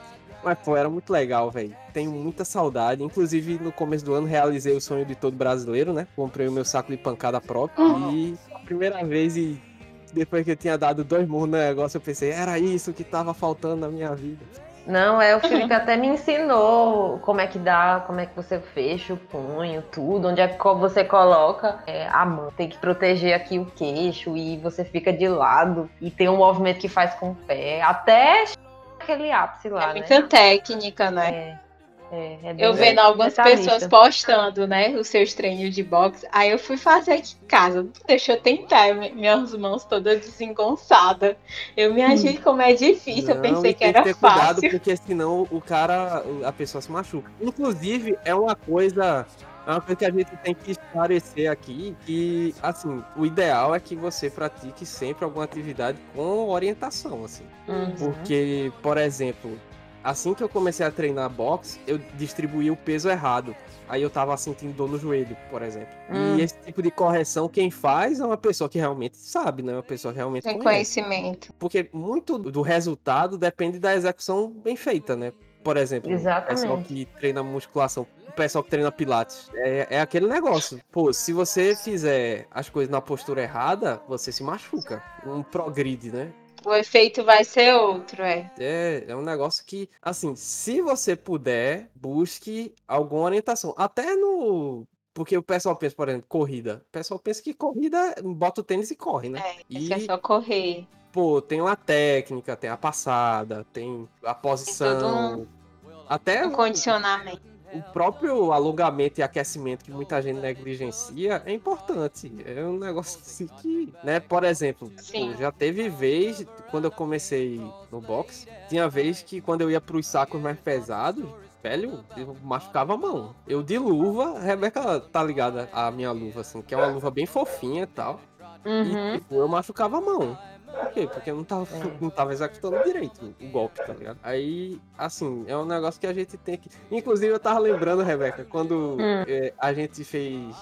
Mas, pô, era muito legal, velho. Tenho muita saudade. Inclusive, no começo do ano, realizei o sonho de todo brasileiro, né? Comprei o meu saco de pancada próprio. E a primeira vez, e depois que eu tinha dado dois murros no negócio, eu pensei, era isso que tava faltando na minha vida. Não, é o Felipe até me ensinou como é que dá, como é que você fecha o punho, tudo, onde é que você coloca é, a mão. Tem que proteger aqui o queixo e você fica de lado e tem um movimento que faz com o pé, até aquele ápice lá, É né? muita técnica, né? É, é, é Eu vendo algumas pessoas postando, né, os seus treinos de boxe. Aí eu fui fazer aqui em casa. Deixa eu tentar, mi- minhas mãos todas desengonçadas. Eu me achei como é difícil. eu Não, pensei e que tem era ter cuidado, fácil. porque senão o cara, a pessoa se machuca. Inclusive, é uma coisa. É uma coisa que a gente tem que esclarecer aqui, que, assim, o ideal é que você pratique sempre alguma atividade com orientação, assim. Uhum. Porque, por exemplo, assim que eu comecei a treinar boxe, eu distribuí o peso errado. Aí eu tava sentindo dor no joelho, por exemplo. Hum. E esse tipo de correção, quem faz é uma pessoa que realmente sabe, né? Uma pessoa que realmente Tem conhece. conhecimento. Porque muito do resultado depende da execução bem feita, né? Por exemplo, o pessoal Exatamente. que treina musculação, o pessoal que treina pilates, é, é aquele negócio. Pô, se você fizer as coisas na postura errada, você se machuca. Não progride, né? O efeito vai ser outro, é. É, é um negócio que, assim, se você puder, busque alguma orientação. Até no. Porque o pessoal pensa, por exemplo, corrida. O pessoal pensa que corrida, bota o tênis e corre, né? É, E- é só correr. pô, tem uma técnica, tem a passada, tem a posição. Até Um condicionamento. O próprio alongamento e aquecimento que muita gente negligencia é importante. É um negócio assim que, né, por exemplo, Sim. pô, já teve vez, quando eu comecei no boxe, tinha vez que quando eu ia pros sacos mais pesados, velho, eu machucava a mão. Eu de luva, a Rebeca tá ligada a minha luva, assim, que é uma luva bem fofinha e tal. Uhum. E tipo, eu machucava a mão. Por quê? Porque eu não tava, É. não tava executando direito o golpe, tá ligado? Aí, assim, é um negócio que a gente tem que. Inclusive, eu tava lembrando, Rebeca, quando Hum. é, a gente fez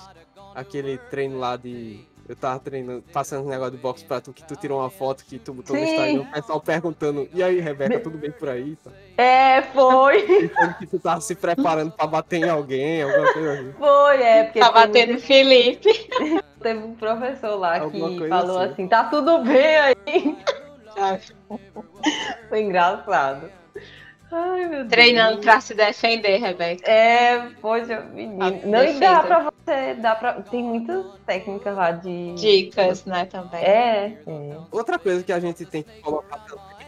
aquele treino lá de. Eu tava treinando, passando um negócio de boxe pra tu, que tu tirou uma foto que tu botou no Sim. Instagram, o pessoal perguntando, e aí, Rebeca, tudo bem por aí? Tá? É, foi. E como que tu tava se preparando pra bater em alguém, alguma coisa assim. Foi, é. Porque Tá batendo Felipe. teve um professor lá Alguma que falou assim. assim, tá tudo bem aí. Foi engraçado. Ai, meu Deus. Treinando pra se defender, Rebeca. É, poxa, menino. A Não, e dá pra você, dá pra... Tem muitas técnicas lá de... Dicas, né, também. É, é. Outra coisa que a gente tem que colocar também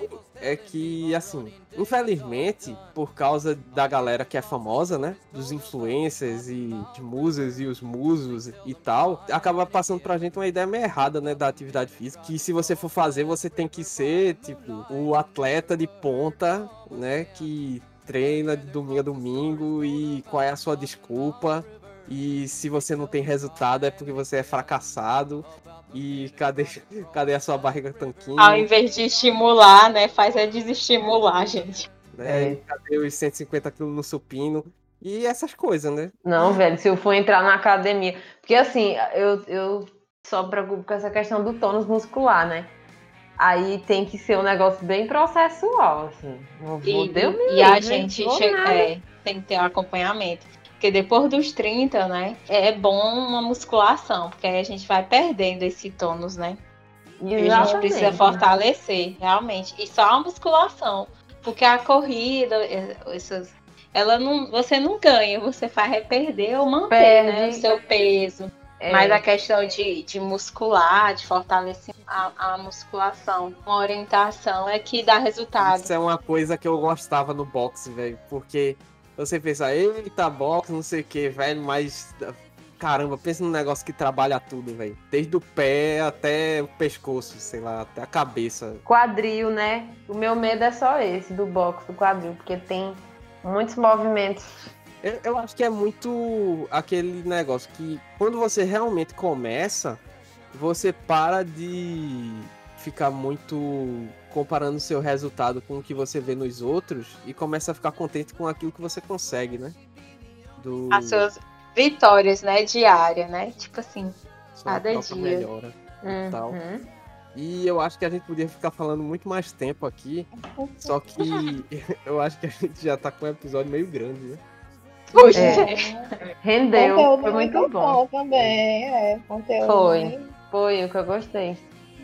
é que, assim, infelizmente, por causa da galera que é famosa, né? Dos influencers e de musas e os musos e tal, acaba passando pra gente uma ideia meio errada, né? Da atividade física. Que se você for fazer, você tem que ser, tipo, o atleta de ponta, né? Que treina de domingo a domingo e qual é a sua desculpa. E se você não tem resultado é porque você é fracassado. E cadê, cadê a sua barriga tanquinho? Ao invés de estimular, né, faz é desestimular, gente. né? É. Cadê os 150 quilos no supino? E essas coisas, né? Não, velho, se eu for entrar na academia... Porque, assim, eu, eu só me preocupo com essa questão do tônus muscular, né? Aí tem que ser um negócio bem processual, assim. Não vou, E, Deus me e a gente che- é, tem que ter um acompanhamento. Porque depois dos 30, né, é bom uma musculação, porque aí a gente vai perdendo esse tônus, né? E a gente Exatamente. precisa fortalecer, realmente. E só a musculação. Porque a corrida, eh, essas, ela não, você não ganha, você faz é perder ou manter né, o seu peso. É, Mas a questão de, de muscular, de fortalecer a, a musculação, uma orientação é que dá resultado. Isso é uma coisa que eu gostava no boxe, velho. Porque você pensa, eita, boxe, não sei o que, velho, mas. Caramba, pensa num negócio que trabalha tudo, velho. Desde o pé até o pescoço, sei lá, até a cabeça. Quadril, né? O meu medo é só esse, do box, do quadril, porque tem muitos movimentos. Eu, eu acho que é muito aquele negócio que quando você realmente começa, você para de ficar muito comparando seu resultado com o que você vê nos outros e começa a ficar contente com aquilo que você consegue, né? Do As suas vitórias, né, diária, né? Tipo assim, sua cada dia. melhora. Tal. Uhum. E eu acho que a gente podia ficar falando muito mais tempo aqui, só que eu acho que a gente já tá com um episódio meio grande, né? puxa, É. Rendeu, Conteúdo foi muito bom. também, é. Conteúdo Foi. Foi o que eu gostei.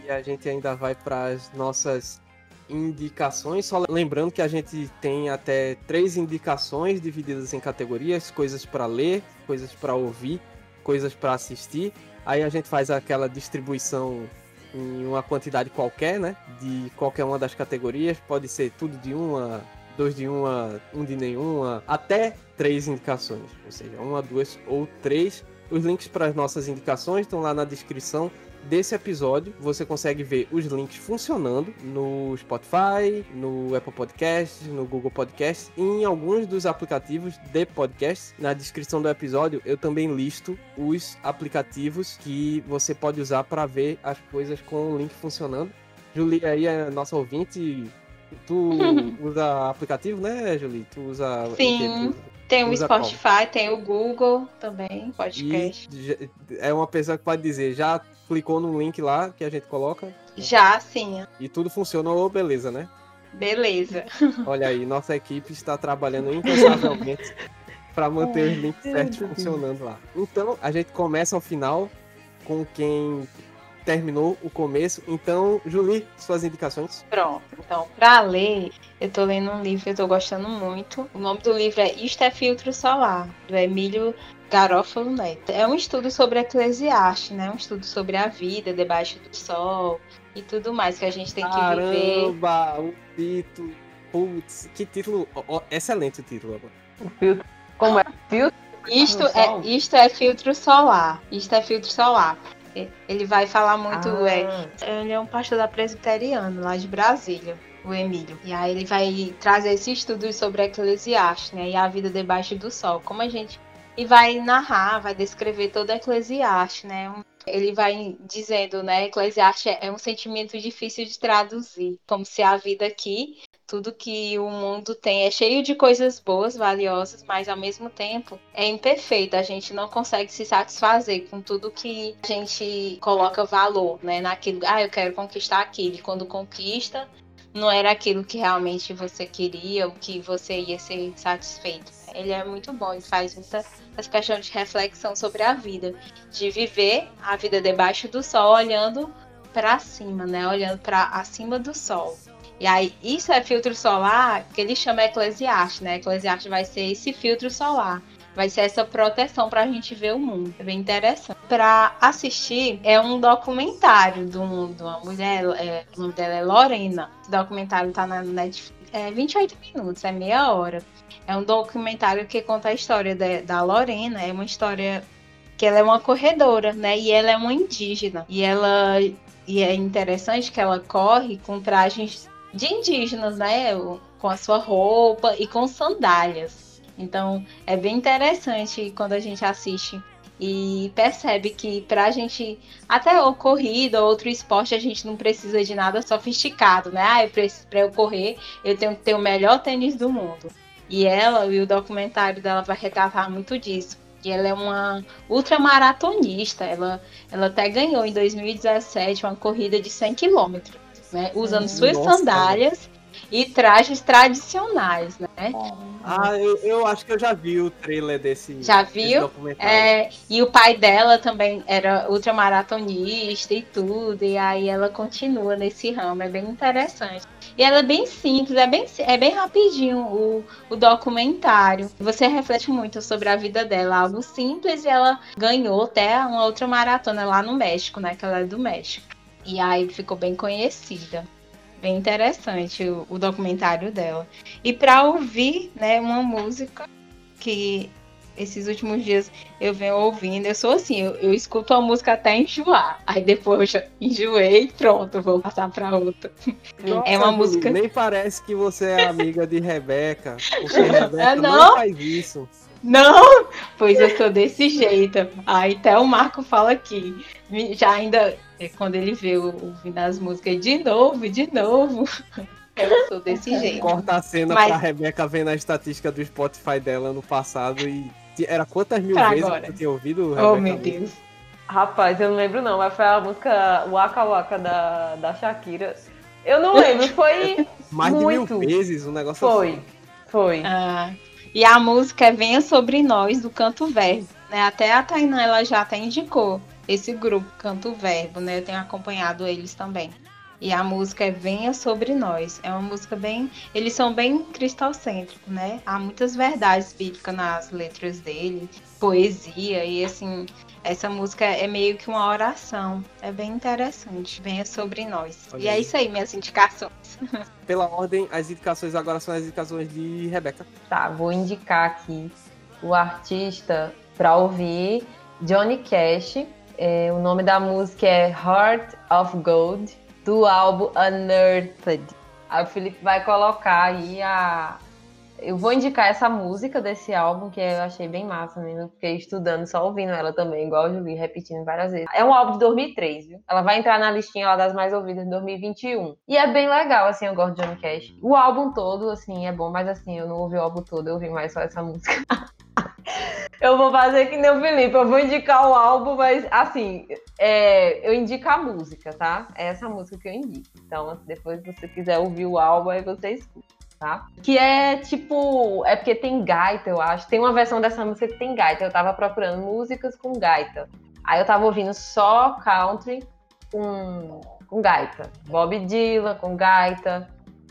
E a gente ainda vai para as nossas indicações. Só lembrando que a gente tem até três indicações divididas em categorias: coisas para ler, coisas para ouvir, coisas para assistir. Aí a gente faz aquela distribuição em uma quantidade qualquer, né? De qualquer uma das categorias. Pode ser tudo de uma, dois de uma, um de nenhuma, até três indicações. Ou seja, uma, duas ou três. Os links para as nossas indicações estão lá na descrição desse episódio. Você consegue ver os links funcionando no Spotify, no Apple Podcasts, no Google Podcasts e em alguns dos aplicativos de podcast. Na descrição do episódio eu também listo os aplicativos que você pode usar para ver as coisas com o link funcionando. Julie aí é nossa ouvinte. Tu usa aplicativo, né, Julie? Tu usa. Sim. tem o Usa Spotify, tem o Google também, E podcast. já- é uma pessoa que pode dizer, já clicou no link lá que a gente coloca Já sim, e tudo funcionou, beleza, né? beleza. Olha aí, nossa equipe está trabalhando incansavelmente para manter os links certos funcionando lá. Então, a gente começa ao final com quem terminou o começo. Então, Julie, suas indicações. Pronto. Então, pra ler, eu tô lendo um livro que eu tô gostando muito. O nome do livro é Isto é Filtro Solar, do Emílio Garófalo Neto. É um estudo sobre Eclesiastes, né? Um estudo sobre a vida debaixo do sol e tudo mais que a gente tem que viver. Caramba, o título. Putz, que título. ó, excelente o título agora. O filtro Como é? Filtro? Isto é, isto é filtro solar. Isto é filtro solar. Ele vai falar muito. É, Ah, ele é um pastor da presbiteriano lá de Brasília, o Emílio. E aí ele vai trazer esse estudo sobre Eclesiastes, né? E a vida debaixo do sol. Como a gente. E vai narrar, vai descrever toda Eclesiastes, né? Ele vai dizendo, né? Eclesiastes é é um sentimento difícil de traduzir. Como se a vida aqui, tudo que o mundo tem é cheio de coisas boas, valiosas, mas ao mesmo tempo é imperfeito. A gente não consegue se satisfazer com tudo que a gente coloca valor, né? Naquilo, ah, eu quero conquistar aquilo. E quando conquista, não era aquilo que realmente você queria, o que você ia ser satisfeito. Ele é muito bom, ele faz muita essa questão de reflexão sobre a vida, de viver a vida debaixo do sol, olhando para cima, né? Olhando para acima do sol. E aí, isso é filtro solar que ele chama Eclesiastes, né? Eclesiastes vai ser esse filtro solar. Vai ser essa proteção para a gente ver o mundo. É bem interessante. Para assistir, é um documentário um- de uma mulher, é, o nome dela é Lorena. Esse documentário tá na Netflix. É 28 minutos, é meia hora. É um documentário que conta a história da, da Lorena. É uma história que ela é uma corredora, né? E ela é uma indígena. E ela e é interessante que ela corre com trajes de indígenas, né? Com a sua roupa e com sandálias. Então é bem interessante quando a gente assiste e percebe que pra gente, até o corrida ou outro esporte, a gente não precisa de nada sofisticado, né? Ah, pra eu correr, eu tenho que ter o melhor tênis do mundo. E ela, e o documentário dela vai retratar muito disso. E ela é uma ultramaratonista. Ela, ela até ganhou em 2017 uma corrida de 100 quilômetros, né? Usando Hum, suas nossa. sandálias e trajes tradicionais, né? Ah, eu, eu acho que eu já vi o trailer desse, Já desse viu? documentário. É, e o pai dela também era ultramaratonista e tudo, e aí ela continua nesse ramo, é bem interessante. E ela é bem simples, é bem, é bem rapidinho o, o documentário. Você reflete muito sobre a vida dela, algo simples, e ela ganhou até uma outra maratona lá no México, né? Que ela é do México. E aí ficou bem conhecida. Bem interessante o, o documentário dela. E para ouvir, né, uma música que esses últimos dias eu venho ouvindo. Eu sou assim, eu, eu escuto a música até enjoar. Aí depois eu já enjoei e pronto, vou passar pra outra. Nossa, é uma música- Nem parece que você é amiga de Rebeca. Porque Rebeca É, não? não? faz isso. Não, pois eu sou desse jeito. Aí até o Marco fala aqui. Já ainda, é, quando ele vê o- ouvindo as músicas de novo, de novo. Eu sou desse jeito. Corta a cena Mas- pra Rebeca vendo a estatística do Spotify dela no passado e. Era quantas mil Pra vezes agora. que você tinha ouvido? Oh, Rebeca, meu Deus. Rapaz, eu não lembro não, mas foi a música Waka Waka da, da Shakira. Eu não lembro, foi. Mais de Muito. mil vezes, um negócio Foi. assim. Foi. Ah, e a música é Venha Sobre Nós, do Canto Verbo. Né? Até a Tainá ela já até indicou esse grupo, Canto Verbo, né? Eu tenho acompanhado eles também. E a música é Venha Sobre Nós. É uma música bem. Eles são bem cristocêntricos, né? Há muitas verdades bíblicas nas letras dele, poesia, e assim. Essa música é meio que uma oração. É bem interessante. Venha sobre nós. Olha e é aí. isso aí, minhas indicações. Pela ordem, as indicações agora são as indicações de Rebeca. Tá, vou indicar aqui o artista pra ouvir, Johnny Cash. É, o nome da música é Heart of Gold, do álbum Unearthed. Aí o Felipe vai colocar aí a. Eu vou indicar essa música desse álbum, que eu achei bem massa mesmo. Fiquei estudando, só ouvindo ela também, igual eu Julie, repetindo várias vezes. É um álbum de 2003, viu? Ela vai entrar na listinha lá das mais ouvidas de 2021. E é bem legal, assim, eu gosto de Johnny Cash. O álbum todo, assim, é bom, mas assim, eu não ouvi o álbum todo, eu ouvi mais só essa música. eu vou fazer que nem o Felipe, eu vou indicar o álbum, mas assim, é, eu indico a música, tá? É essa música que eu indico. Então, depois se você quiser ouvir o álbum, aí você escuta. Tá? Que é tipo. É porque tem gaita, eu acho. Tem uma versão dessa música que tem gaita. Eu tava procurando músicas com gaita. Aí eu tava ouvindo só country com, com gaita. Bob Dylan com gaita.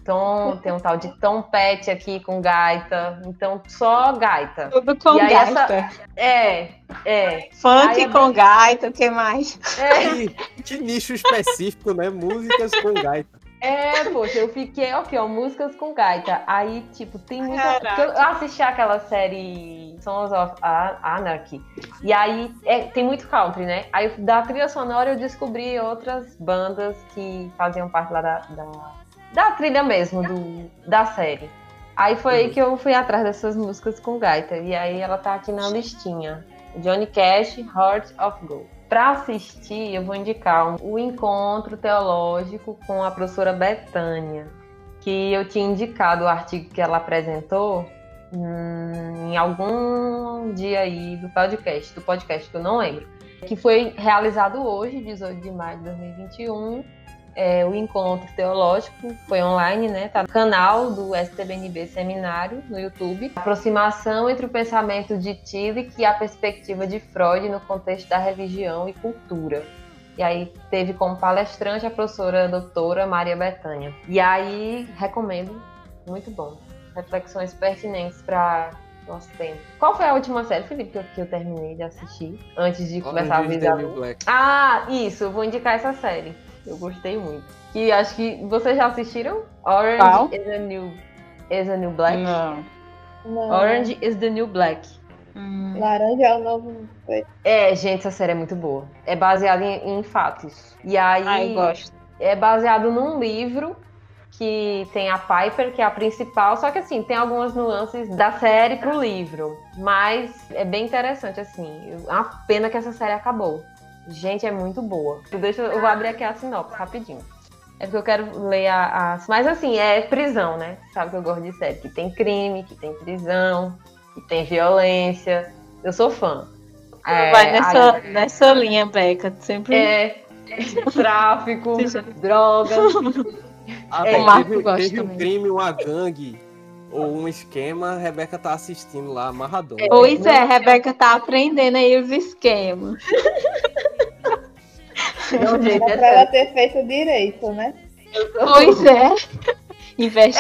Tom, tem um tal de Tom Petty aqui com gaita. Então, só gaita. Tudo com E aí essa- gaita. É, é. Funk Aí é com bem- gaita, o que mais? é. Que, nicho específico, né? Músicas com gaita. É, poxa, eu fiquei, ok, ó, músicas com gaita. Aí, tipo, tem muita. Eu assisti aquela série Sons of Anarchy. E aí é, tem muito country, né? Aí da trilha sonora eu descobri outras bandas que faziam parte lá da, da, da trilha mesmo, do, da série. Aí foi aí que eu fui atrás dessas músicas com gaita. E aí ela tá aqui na listinha. Johnny Cash, Heart of Gold. Para assistir, eu vou indicar um- o encontro teológico com a professora Betânia, que eu tinha indicado o artigo que ela apresentou hum, em algum dia aí do podcast, do podcast que eu não lembro, que foi realizado hoje, 18 de maio de 2021. É, o encontro teológico foi online, né? Tá no canal do STBNB Seminário no YouTube. Aproximação entre o pensamento de Tillich e a perspectiva de Freud no contexto da religião e cultura. E aí teve como palestrante a professora doutora Maria Bethânia. E aí recomendo, muito bom. Reflexões pertinentes para nosso tempo. Qual foi a última série, Felipe, que eu, que eu terminei de assistir antes de começar a avisar? Ah, isso, vou indicar essa série. Eu gostei muito. Que acho que vocês já assistiram? Orange Qual? is the New is the New Black. Não. Não. Orange is the New Black. Hum. Laranja é o novo. É, gente, essa série é muito boa. É baseada em, em fatos. E aí Ai, gosto. é baseado num livro que tem a Piper, que é a principal, só que assim, tem algumas nuances da série pro livro. Mas é bem interessante, assim. É uma pena que essa série acabou. Gente, é muito boa. Deixa, eu vou abrir aqui a sinopse rapidinho. É porque eu quero ler a, a- Mas assim, é prisão, né? Sabe que eu gosto de série. Que tem crime, que tem prisão, que tem violência. Eu sou fã. É, Vai nessa, aí- nessa linha, Beca. Sempre. é, tráfico, drogas. Ah, É, bom, o Marco teve, gosta teve um crime, uma gangue ou um esquema, a Rebeca tá assistindo lá, amarradona. Pois é, Rebeca tá aprendendo aí os esquemas. Não, gente, Era é pra ela ter feito direito, né? Pois é.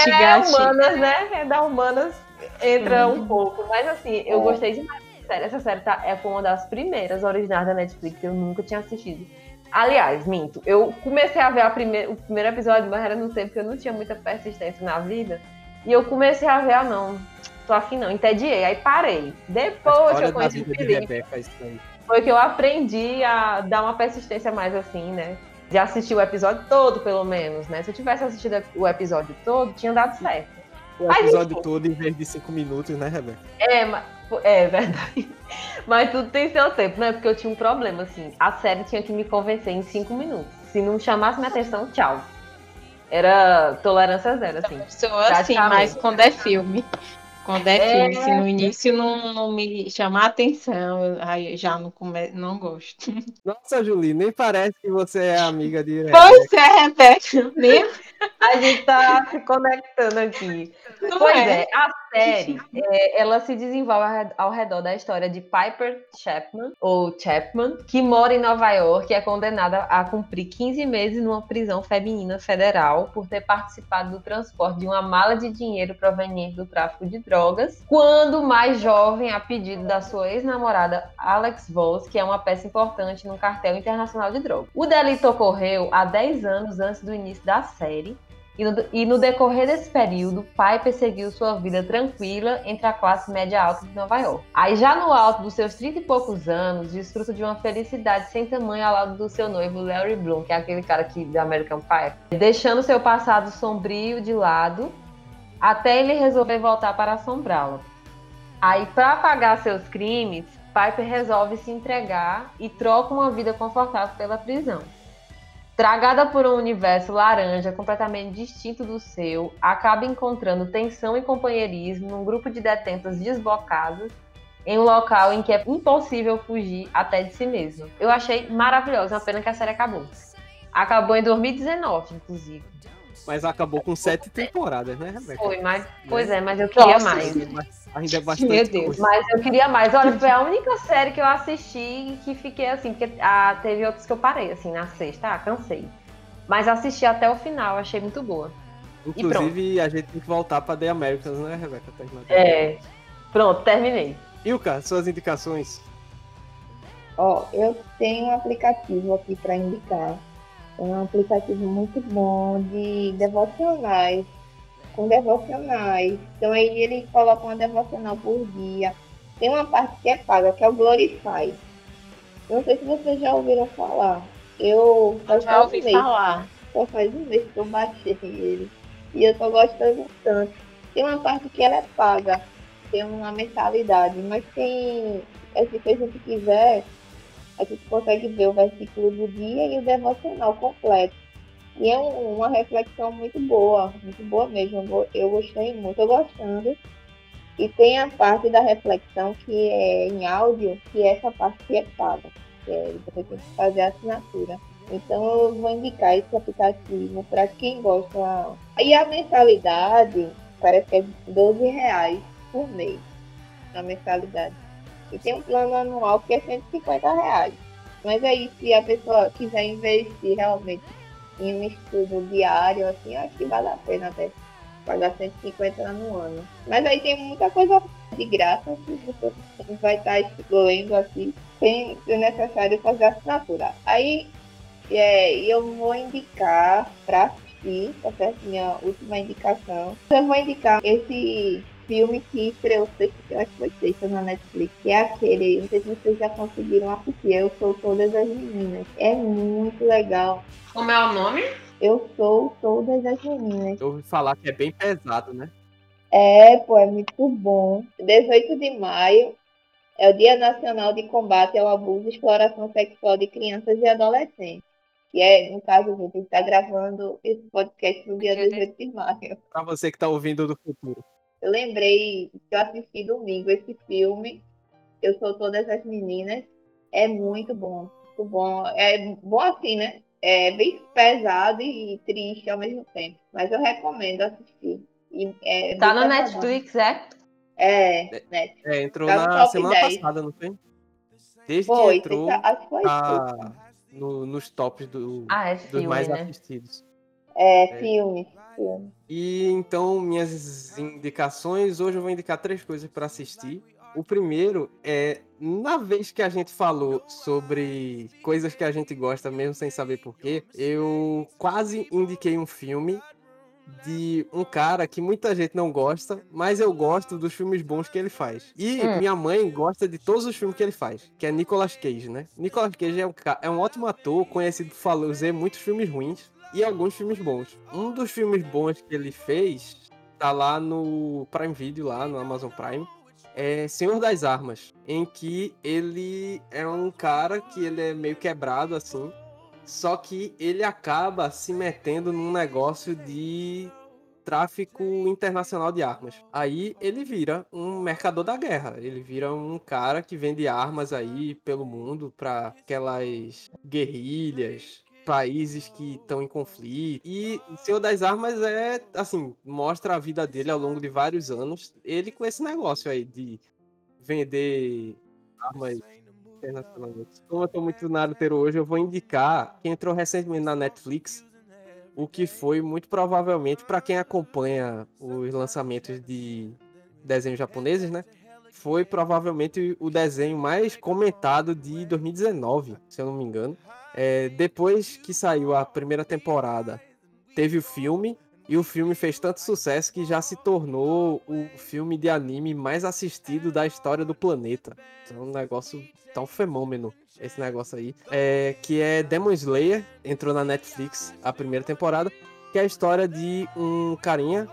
Ela é humanas, né? É da humanas entra Uhum. um pouco. Mas assim, eu É. gostei demais dessa série. Essa série tá, é, foi uma das primeiras originais da Netflix que eu nunca tinha assistido. Aliás, minto, eu comecei a ver a primeira, o primeiro episódio, mas era no tempo que eu não tinha muita persistência na vida. E eu comecei a ver, ah não, tô afim não, entediei, aí parei. Depois eu conheci o de Felipe, Rebeca é isso aí. Foi que eu aprendi a dar uma persistência mais assim, né? De assistir o episódio todo, pelo menos, né? Se eu tivesse assistido o episódio todo, tinha dado certo. O Mas, episódio enfim. todo em vez de cinco minutos, né, Rebeca? É, mas, é verdade. Mas tudo tem seu tempo, né? Porque eu tinha um problema, assim. A série tinha que me convencer em cinco minutos. Se não chamasse minha atenção, tchau. Era tolerância zero, assim. Sou assim, mas quando é filme. Quando é, É. filme, se no início não, não me chamar a atenção, aí eu já não, come, não gosto. Nossa, Julie, nem parece que você é amiga de Rebeca. Pois é, Rebeca. Nem A gente tá se conectando aqui. não Pois é. é, a série, é, ela se desenvolve ao redor da história de Piper Chapman, ou Chapman, que mora em Nova York e é condenada a cumprir 15 meses numa prisão feminina federal por ter participado do transporte de uma mala de dinheiro proveniente do tráfico de drogas, quando mais jovem, a pedido da sua ex-namorada Alex Voss, que é uma peça importante no cartel internacional de drogas. O delito ocorreu há 10 anos antes do início da série, e no, e no decorrer desse período, Piper seguiu sua vida tranquila entre a classe média alta de Nova York. Aí, já no alto dos seus 30 e poucos anos, desfruta de uma felicidade sem tamanho ao lado do seu noivo Larry Bloom, que é aquele cara que da American Pie, deixando seu passado sombrio de lado, até ele resolver voltar para assombrá-la. Aí, para pagar seus crimes, Piper resolve se entregar e troca uma vida confortável pela prisão. Tragada por um universo laranja completamente distinto do seu, acaba encontrando tensão e companheirismo num grupo de detentas desbocadas em um local em que é impossível fugir até de si mesmo. Eu achei maravilhoso, é uma pena que a série acabou. Acabou em 2019, inclusive. Mas acabou com sete temporadas, né, Rebeca? Foi, mas pois é, mas eu queria Nossa, mais. Ainda é bastante Meu Deus. coisa. Mas eu queria mais. Olha, foi a única série que eu assisti e que fiquei assim, porque ah, teve outras que eu parei, assim, na sexta, ah, cansei. Mas assisti até o final, achei muito boa. Inclusive, a gente tem que voltar pra The Americans, né, Rebeca? Terminar. É. Pronto, terminei. Ilka, suas indicações. Ó, eu tenho um aplicativo aqui para indicar É um aplicativo muito bom de devocionais, com devocionais. Então aí ele coloca uma devocional por dia. Tem uma parte que é paga, que é o Glorify. Não sei se vocês já ouviram falar. Eu já ouvi falar. Só faz um mês que eu baixei ele. E eu tô gostando tanto. Tem uma parte que ela é paga, tem uma mensalidade, mas tem. É, se a gente quiser, a gente consegue ver o versículo do dia e o devocional completo. E é um, uma reflexão muito boa, muito boa mesmo. Eu, gostei muito, eu gostando. E tem a parte da reflexão que é em áudio, que é essa parte que é paga. Que é, você tem que fazer a assinatura. Então eu vou indicar esse aplicativo para quem gosta. E a mensalidade parece que é 12 reais por mês. A mensalidade. E tem um plano anual que é 150 reais. Mas aí se a pessoa quiser investir realmente em um estudo diário, assim, acho que vale a pena até pagar 150 no ano. Mas aí tem muita coisa de graça que você vai estar lendo assim, sem ser necessário fazer assinatura. Aí é, eu vou indicar para assistir, tá certo? Minha última indicação. Eu vou indicar esse filme que estreou eu acho que foi sexta na Netflix, que é aquele, não sei se vocês já conseguiram assistir, Eu Sou Todas as Meninas. É muito legal. Como é o nome? Eu Sou Todas as Meninas. Eu ouvi falar que é bem pesado, né? É, pô, é muito bom. 18 de maio é o Dia Nacional de Combate ao Abuso e Exploração Sexual de Crianças e Adolescentes. Que é, no caso, a gente está gravando esse podcast no dia 18 de maio. Para você que está ouvindo do futuro. Eu lembrei que eu assisti domingo esse filme. Eu sou todas as meninas. É muito bom, muito bom. É bom assim, né? É bem pesado e triste ao mesmo tempo. Mas eu recomendo assistir. E, é tá na Netflix, é? É, Netflix. É, entrou tá na semana 10. passada, não foi? Desde foi, que entrou, acho que foi tá no, nos tops do, ah, é filme, dos mais né? assistidos. É, é, filme, filme. E então, minhas indicações, hoje eu vou indicar três coisas para assistir. O primeiro é, na vez que a gente falou sobre coisas que a gente gosta mesmo sem saber porquê, eu quase indiquei um filme de um cara que muita gente não gosta, mas eu gosto dos filmes bons que ele faz. E hum. minha mãe gosta de todos os filmes que ele faz, que é Nicolas Cage, né? Nicolas Cage é um, é um ótimo ator, conhecido por fazer muitos filmes ruins, e alguns filmes bons. Um dos filmes bons que ele fez tá lá no Prime Video, lá no Amazon Prime. É Senhor das Armas, em que ele é um cara que ele é meio quebrado assim, só que ele acaba se metendo num negócio de tráfico internacional de armas. Aí ele vira um mercador da guerra. Ele vira um cara que vende armas aí pelo mundo para aquelas guerrilhas, países que estão em conflito. E Senhor das Armas é, assim, mostra a vida dele ao longo de vários anos. Ele com esse negócio aí de vender armas internacionalmente. Como eu tô muito Naruto hoje, eu vou indicar que entrou recentemente na Netflix, o que foi muito provavelmente para quem acompanha os lançamentos de desenhos japoneses, né? Foi provavelmente o desenho mais comentado de 2019, se eu não me engano. É, depois que saiu a primeira temporada, teve o filme, e o filme fez tanto sucesso que já se tornou o filme de anime mais assistido da história do planeta. Então, um negócio tão fenômeno esse negócio aí. É, que é Demon Slayer, entrou na Netflix a primeira temporada, que é a história de um carinha.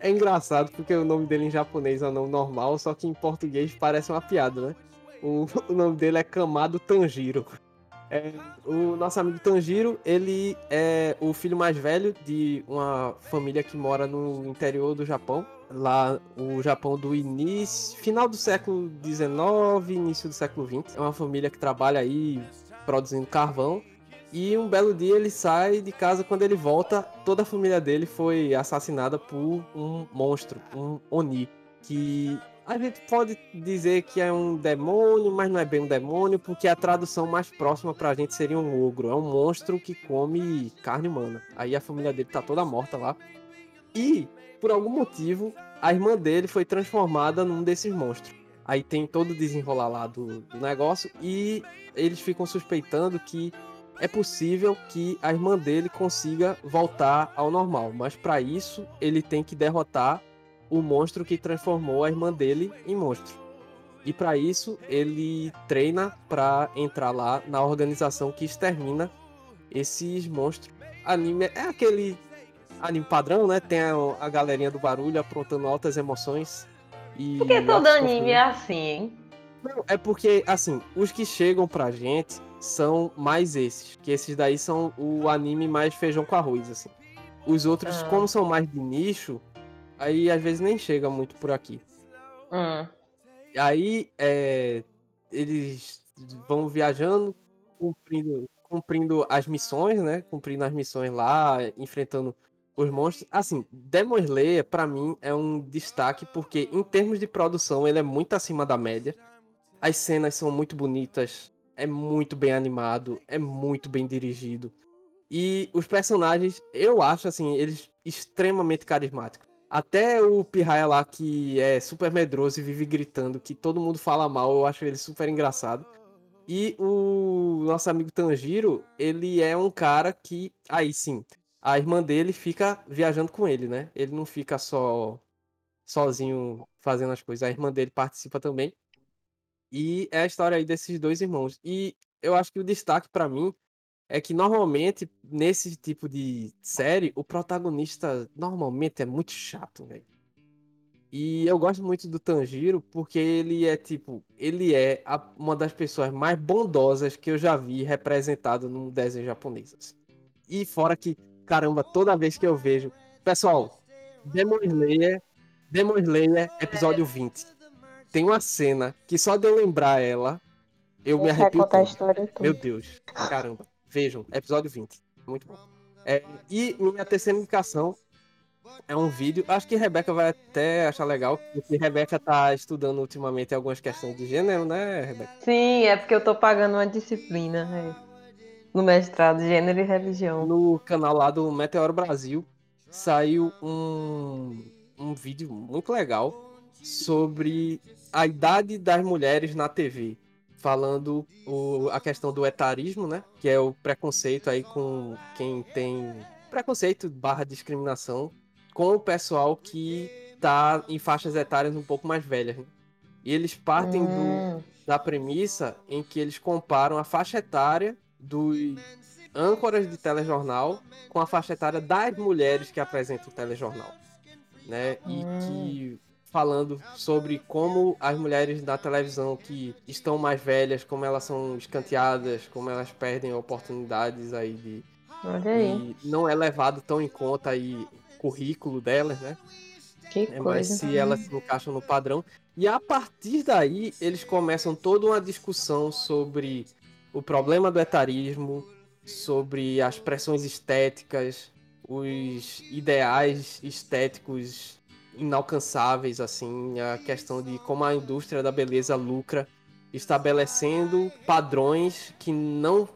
É engraçado porque o nome dele em japonês é um nome normal, só que em português parece uma piada, né? O, o nome dele é Kamado Tanjiro. É, o nosso amigo Tanjiro, ele é o filho mais velho de uma família que mora no interior do Japão. Lá, o Japão do início, final do século XIX, início do século XX. É uma família que trabalha aí produzindo carvão. E um belo dia ele sai de casa, quando ele volta, toda a família dele foi assassinada por um monstro, um Oni, que a gente pode dizer que é um demônio, mas não é bem um demônio, porque a tradução mais próxima pra gente seria um ogro. É um monstro que come carne humana. Aí a família dele tá toda morta lá. E, por algum motivo, a irmã dele foi transformada num desses monstros. Aí tem todo o desenrolar lá do, do negócio e eles ficam suspeitando que é possível que a irmã dele consiga voltar ao normal, mas para isso ele tem que derrotar o monstro que transformou a irmã dele em monstro. E para isso ele treina para entrar lá na organização que extermina esses monstros. Anime é aquele anime padrão, né? Tem a, a galerinha do barulho aprontando altas emoções. E Porque todo altos anime é assim, hein? Não, é porque, assim, os que chegam pra gente são mais esses. Que esses daí são o anime mais feijão com arroz, assim. Os outros, Ah. como são mais de nicho, aí às vezes nem chega muito por aqui. Hum. Aí é, eles vão viajando, cumprindo, cumprindo as missões, né? Cumprindo as missões lá, enfrentando os monstros. Assim, Demon Slayer, pra mim, é um destaque porque, em termos de produção, ele é muito acima da média. As cenas são muito bonitas, é muito bem animado, é muito bem dirigido. E os personagens, eu acho, assim, eles extremamente carismáticos. Até o Pirraia lá, que é super medroso e vive gritando, que todo mundo fala mal, eu acho ele super engraçado. E o nosso amigo Tanjiro, ele é um cara que, aí sim, a irmã dele fica viajando com ele, né? Ele não fica só sozinho fazendo as coisas, a irmã dele participa também. E é a história aí desses dois irmãos. E eu acho que o destaque pra mim é que normalmente nesse tipo de série o protagonista normalmente é muito chato, velho. E eu gosto muito do Tanjiro porque ele é tipo, ele é a- uma das pessoas mais bondosas que eu já vi representado num desenho japonês. assim. E fora que, caramba, toda vez que eu vejo, pessoal, Demon Slayer, Demon Slayer episódio 20. Tem uma cena que só de eu lembrar ela, eu me Vai arrepio contar a história. Meu Deus, caramba. Vejam, episódio 20. Muito bom. É, e minha terceira indicação é um vídeo. Acho que Rebeca vai até achar legal, porque Rebeca tá estudando ultimamente algumas questões de gênero, né, Rebeca? Sim, é porque eu tô pagando uma disciplina é, no mestrado de Gênero e Religião. No canal lá do Meteoro Brasil saiu um, um vídeo muito legal sobre a idade das mulheres na TV. Falando o, a questão do etarismo, né? Que é o preconceito aí com quem tem preconceito barra discriminação com o pessoal que tá em faixas etárias um pouco mais velhas. né? E eles partem do, Hum, da premissa em que eles comparam a faixa etária dos âncoras de telejornal com a faixa etária das mulheres que apresentam o telejornal, né? E Hum. que falando sobre como as mulheres da televisão que estão mais velhas, como elas são escanteadas, como elas perdem oportunidades aí de olha aí, e não é levado tão em conta aí o currículo delas, né? que É coisa. se elas se encaixam no padrão. E a partir daí, eles começam toda uma discussão sobre o problema do etarismo, sobre as pressões estéticas, os ideais estéticos inalcançáveis, assim, a questão de como a indústria da beleza lucra, estabelecendo padrões que não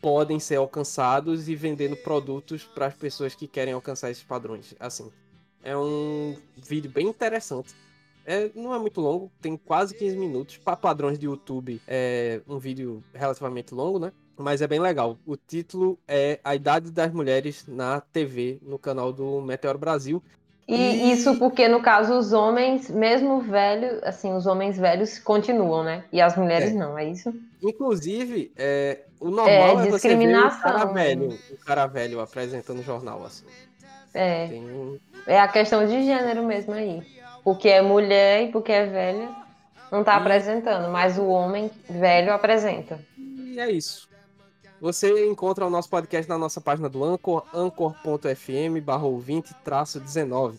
podem ser alcançados e vendendo produtos para as pessoas que querem alcançar esses padrões. Assim, é um vídeo bem interessante. É, não é muito longo, tem quase 15 minutos. Para padrões de YouTube, é um vídeo relativamente longo, né? Mas é bem legal. O título é A Idade das Mulheres na TV, no canal do Meteoro Brasil. E E- isso porque, no caso, os homens, mesmo velhos, assim, os homens velhos continuam, né? E as mulheres É. não, é isso? Inclusive, é, o normal É, é, você ver o discriminação, cara velho, o cara velho apresentando jornal, assim. É, Tem é a questão de gênero mesmo aí. Porque é mulher e porque é velha, não tá E- apresentando, mas o homem velho apresenta. E é isso. Você encontra o nosso podcast na nossa página do Anchor, anchor.fm barra ouvinte traço 19.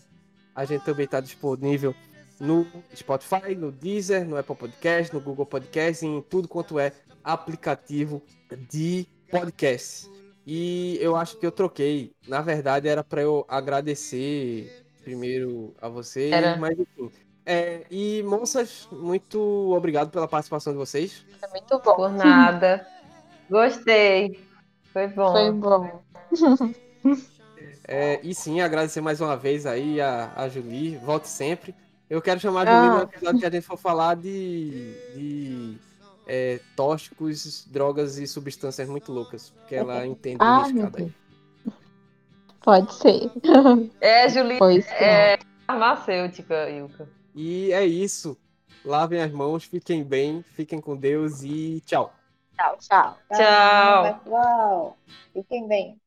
A gente também está disponível no Spotify, no Deezer, no Apple Podcast, no Google Podcast, em tudo quanto é aplicativo de podcast. E eu acho que eu troquei. Na verdade, era para eu agradecer primeiro a vocês, Era. mas enfim. É, e, moças, muito obrigado pela participação de vocês. É muito bom. Por nada. Gostei. Foi bom. Foi bom. É, e sim, agradecer mais uma vez aí a, a Julie, volte sempre. Eu quero chamar a Julie Ah. no episódio que a gente for falar de, de é, tóxicos, drogas e substâncias muito loucas. Porque ela entende Ah, cada aí. Deus. Pode ser. É, Julie, Pois é farmacêutica, Ilka. E é isso. Lavem as mãos, fiquem bem, fiquem com Deus e tchau. Tchau, tchau. Tá, Tchau. Pessoal, fiquem bem.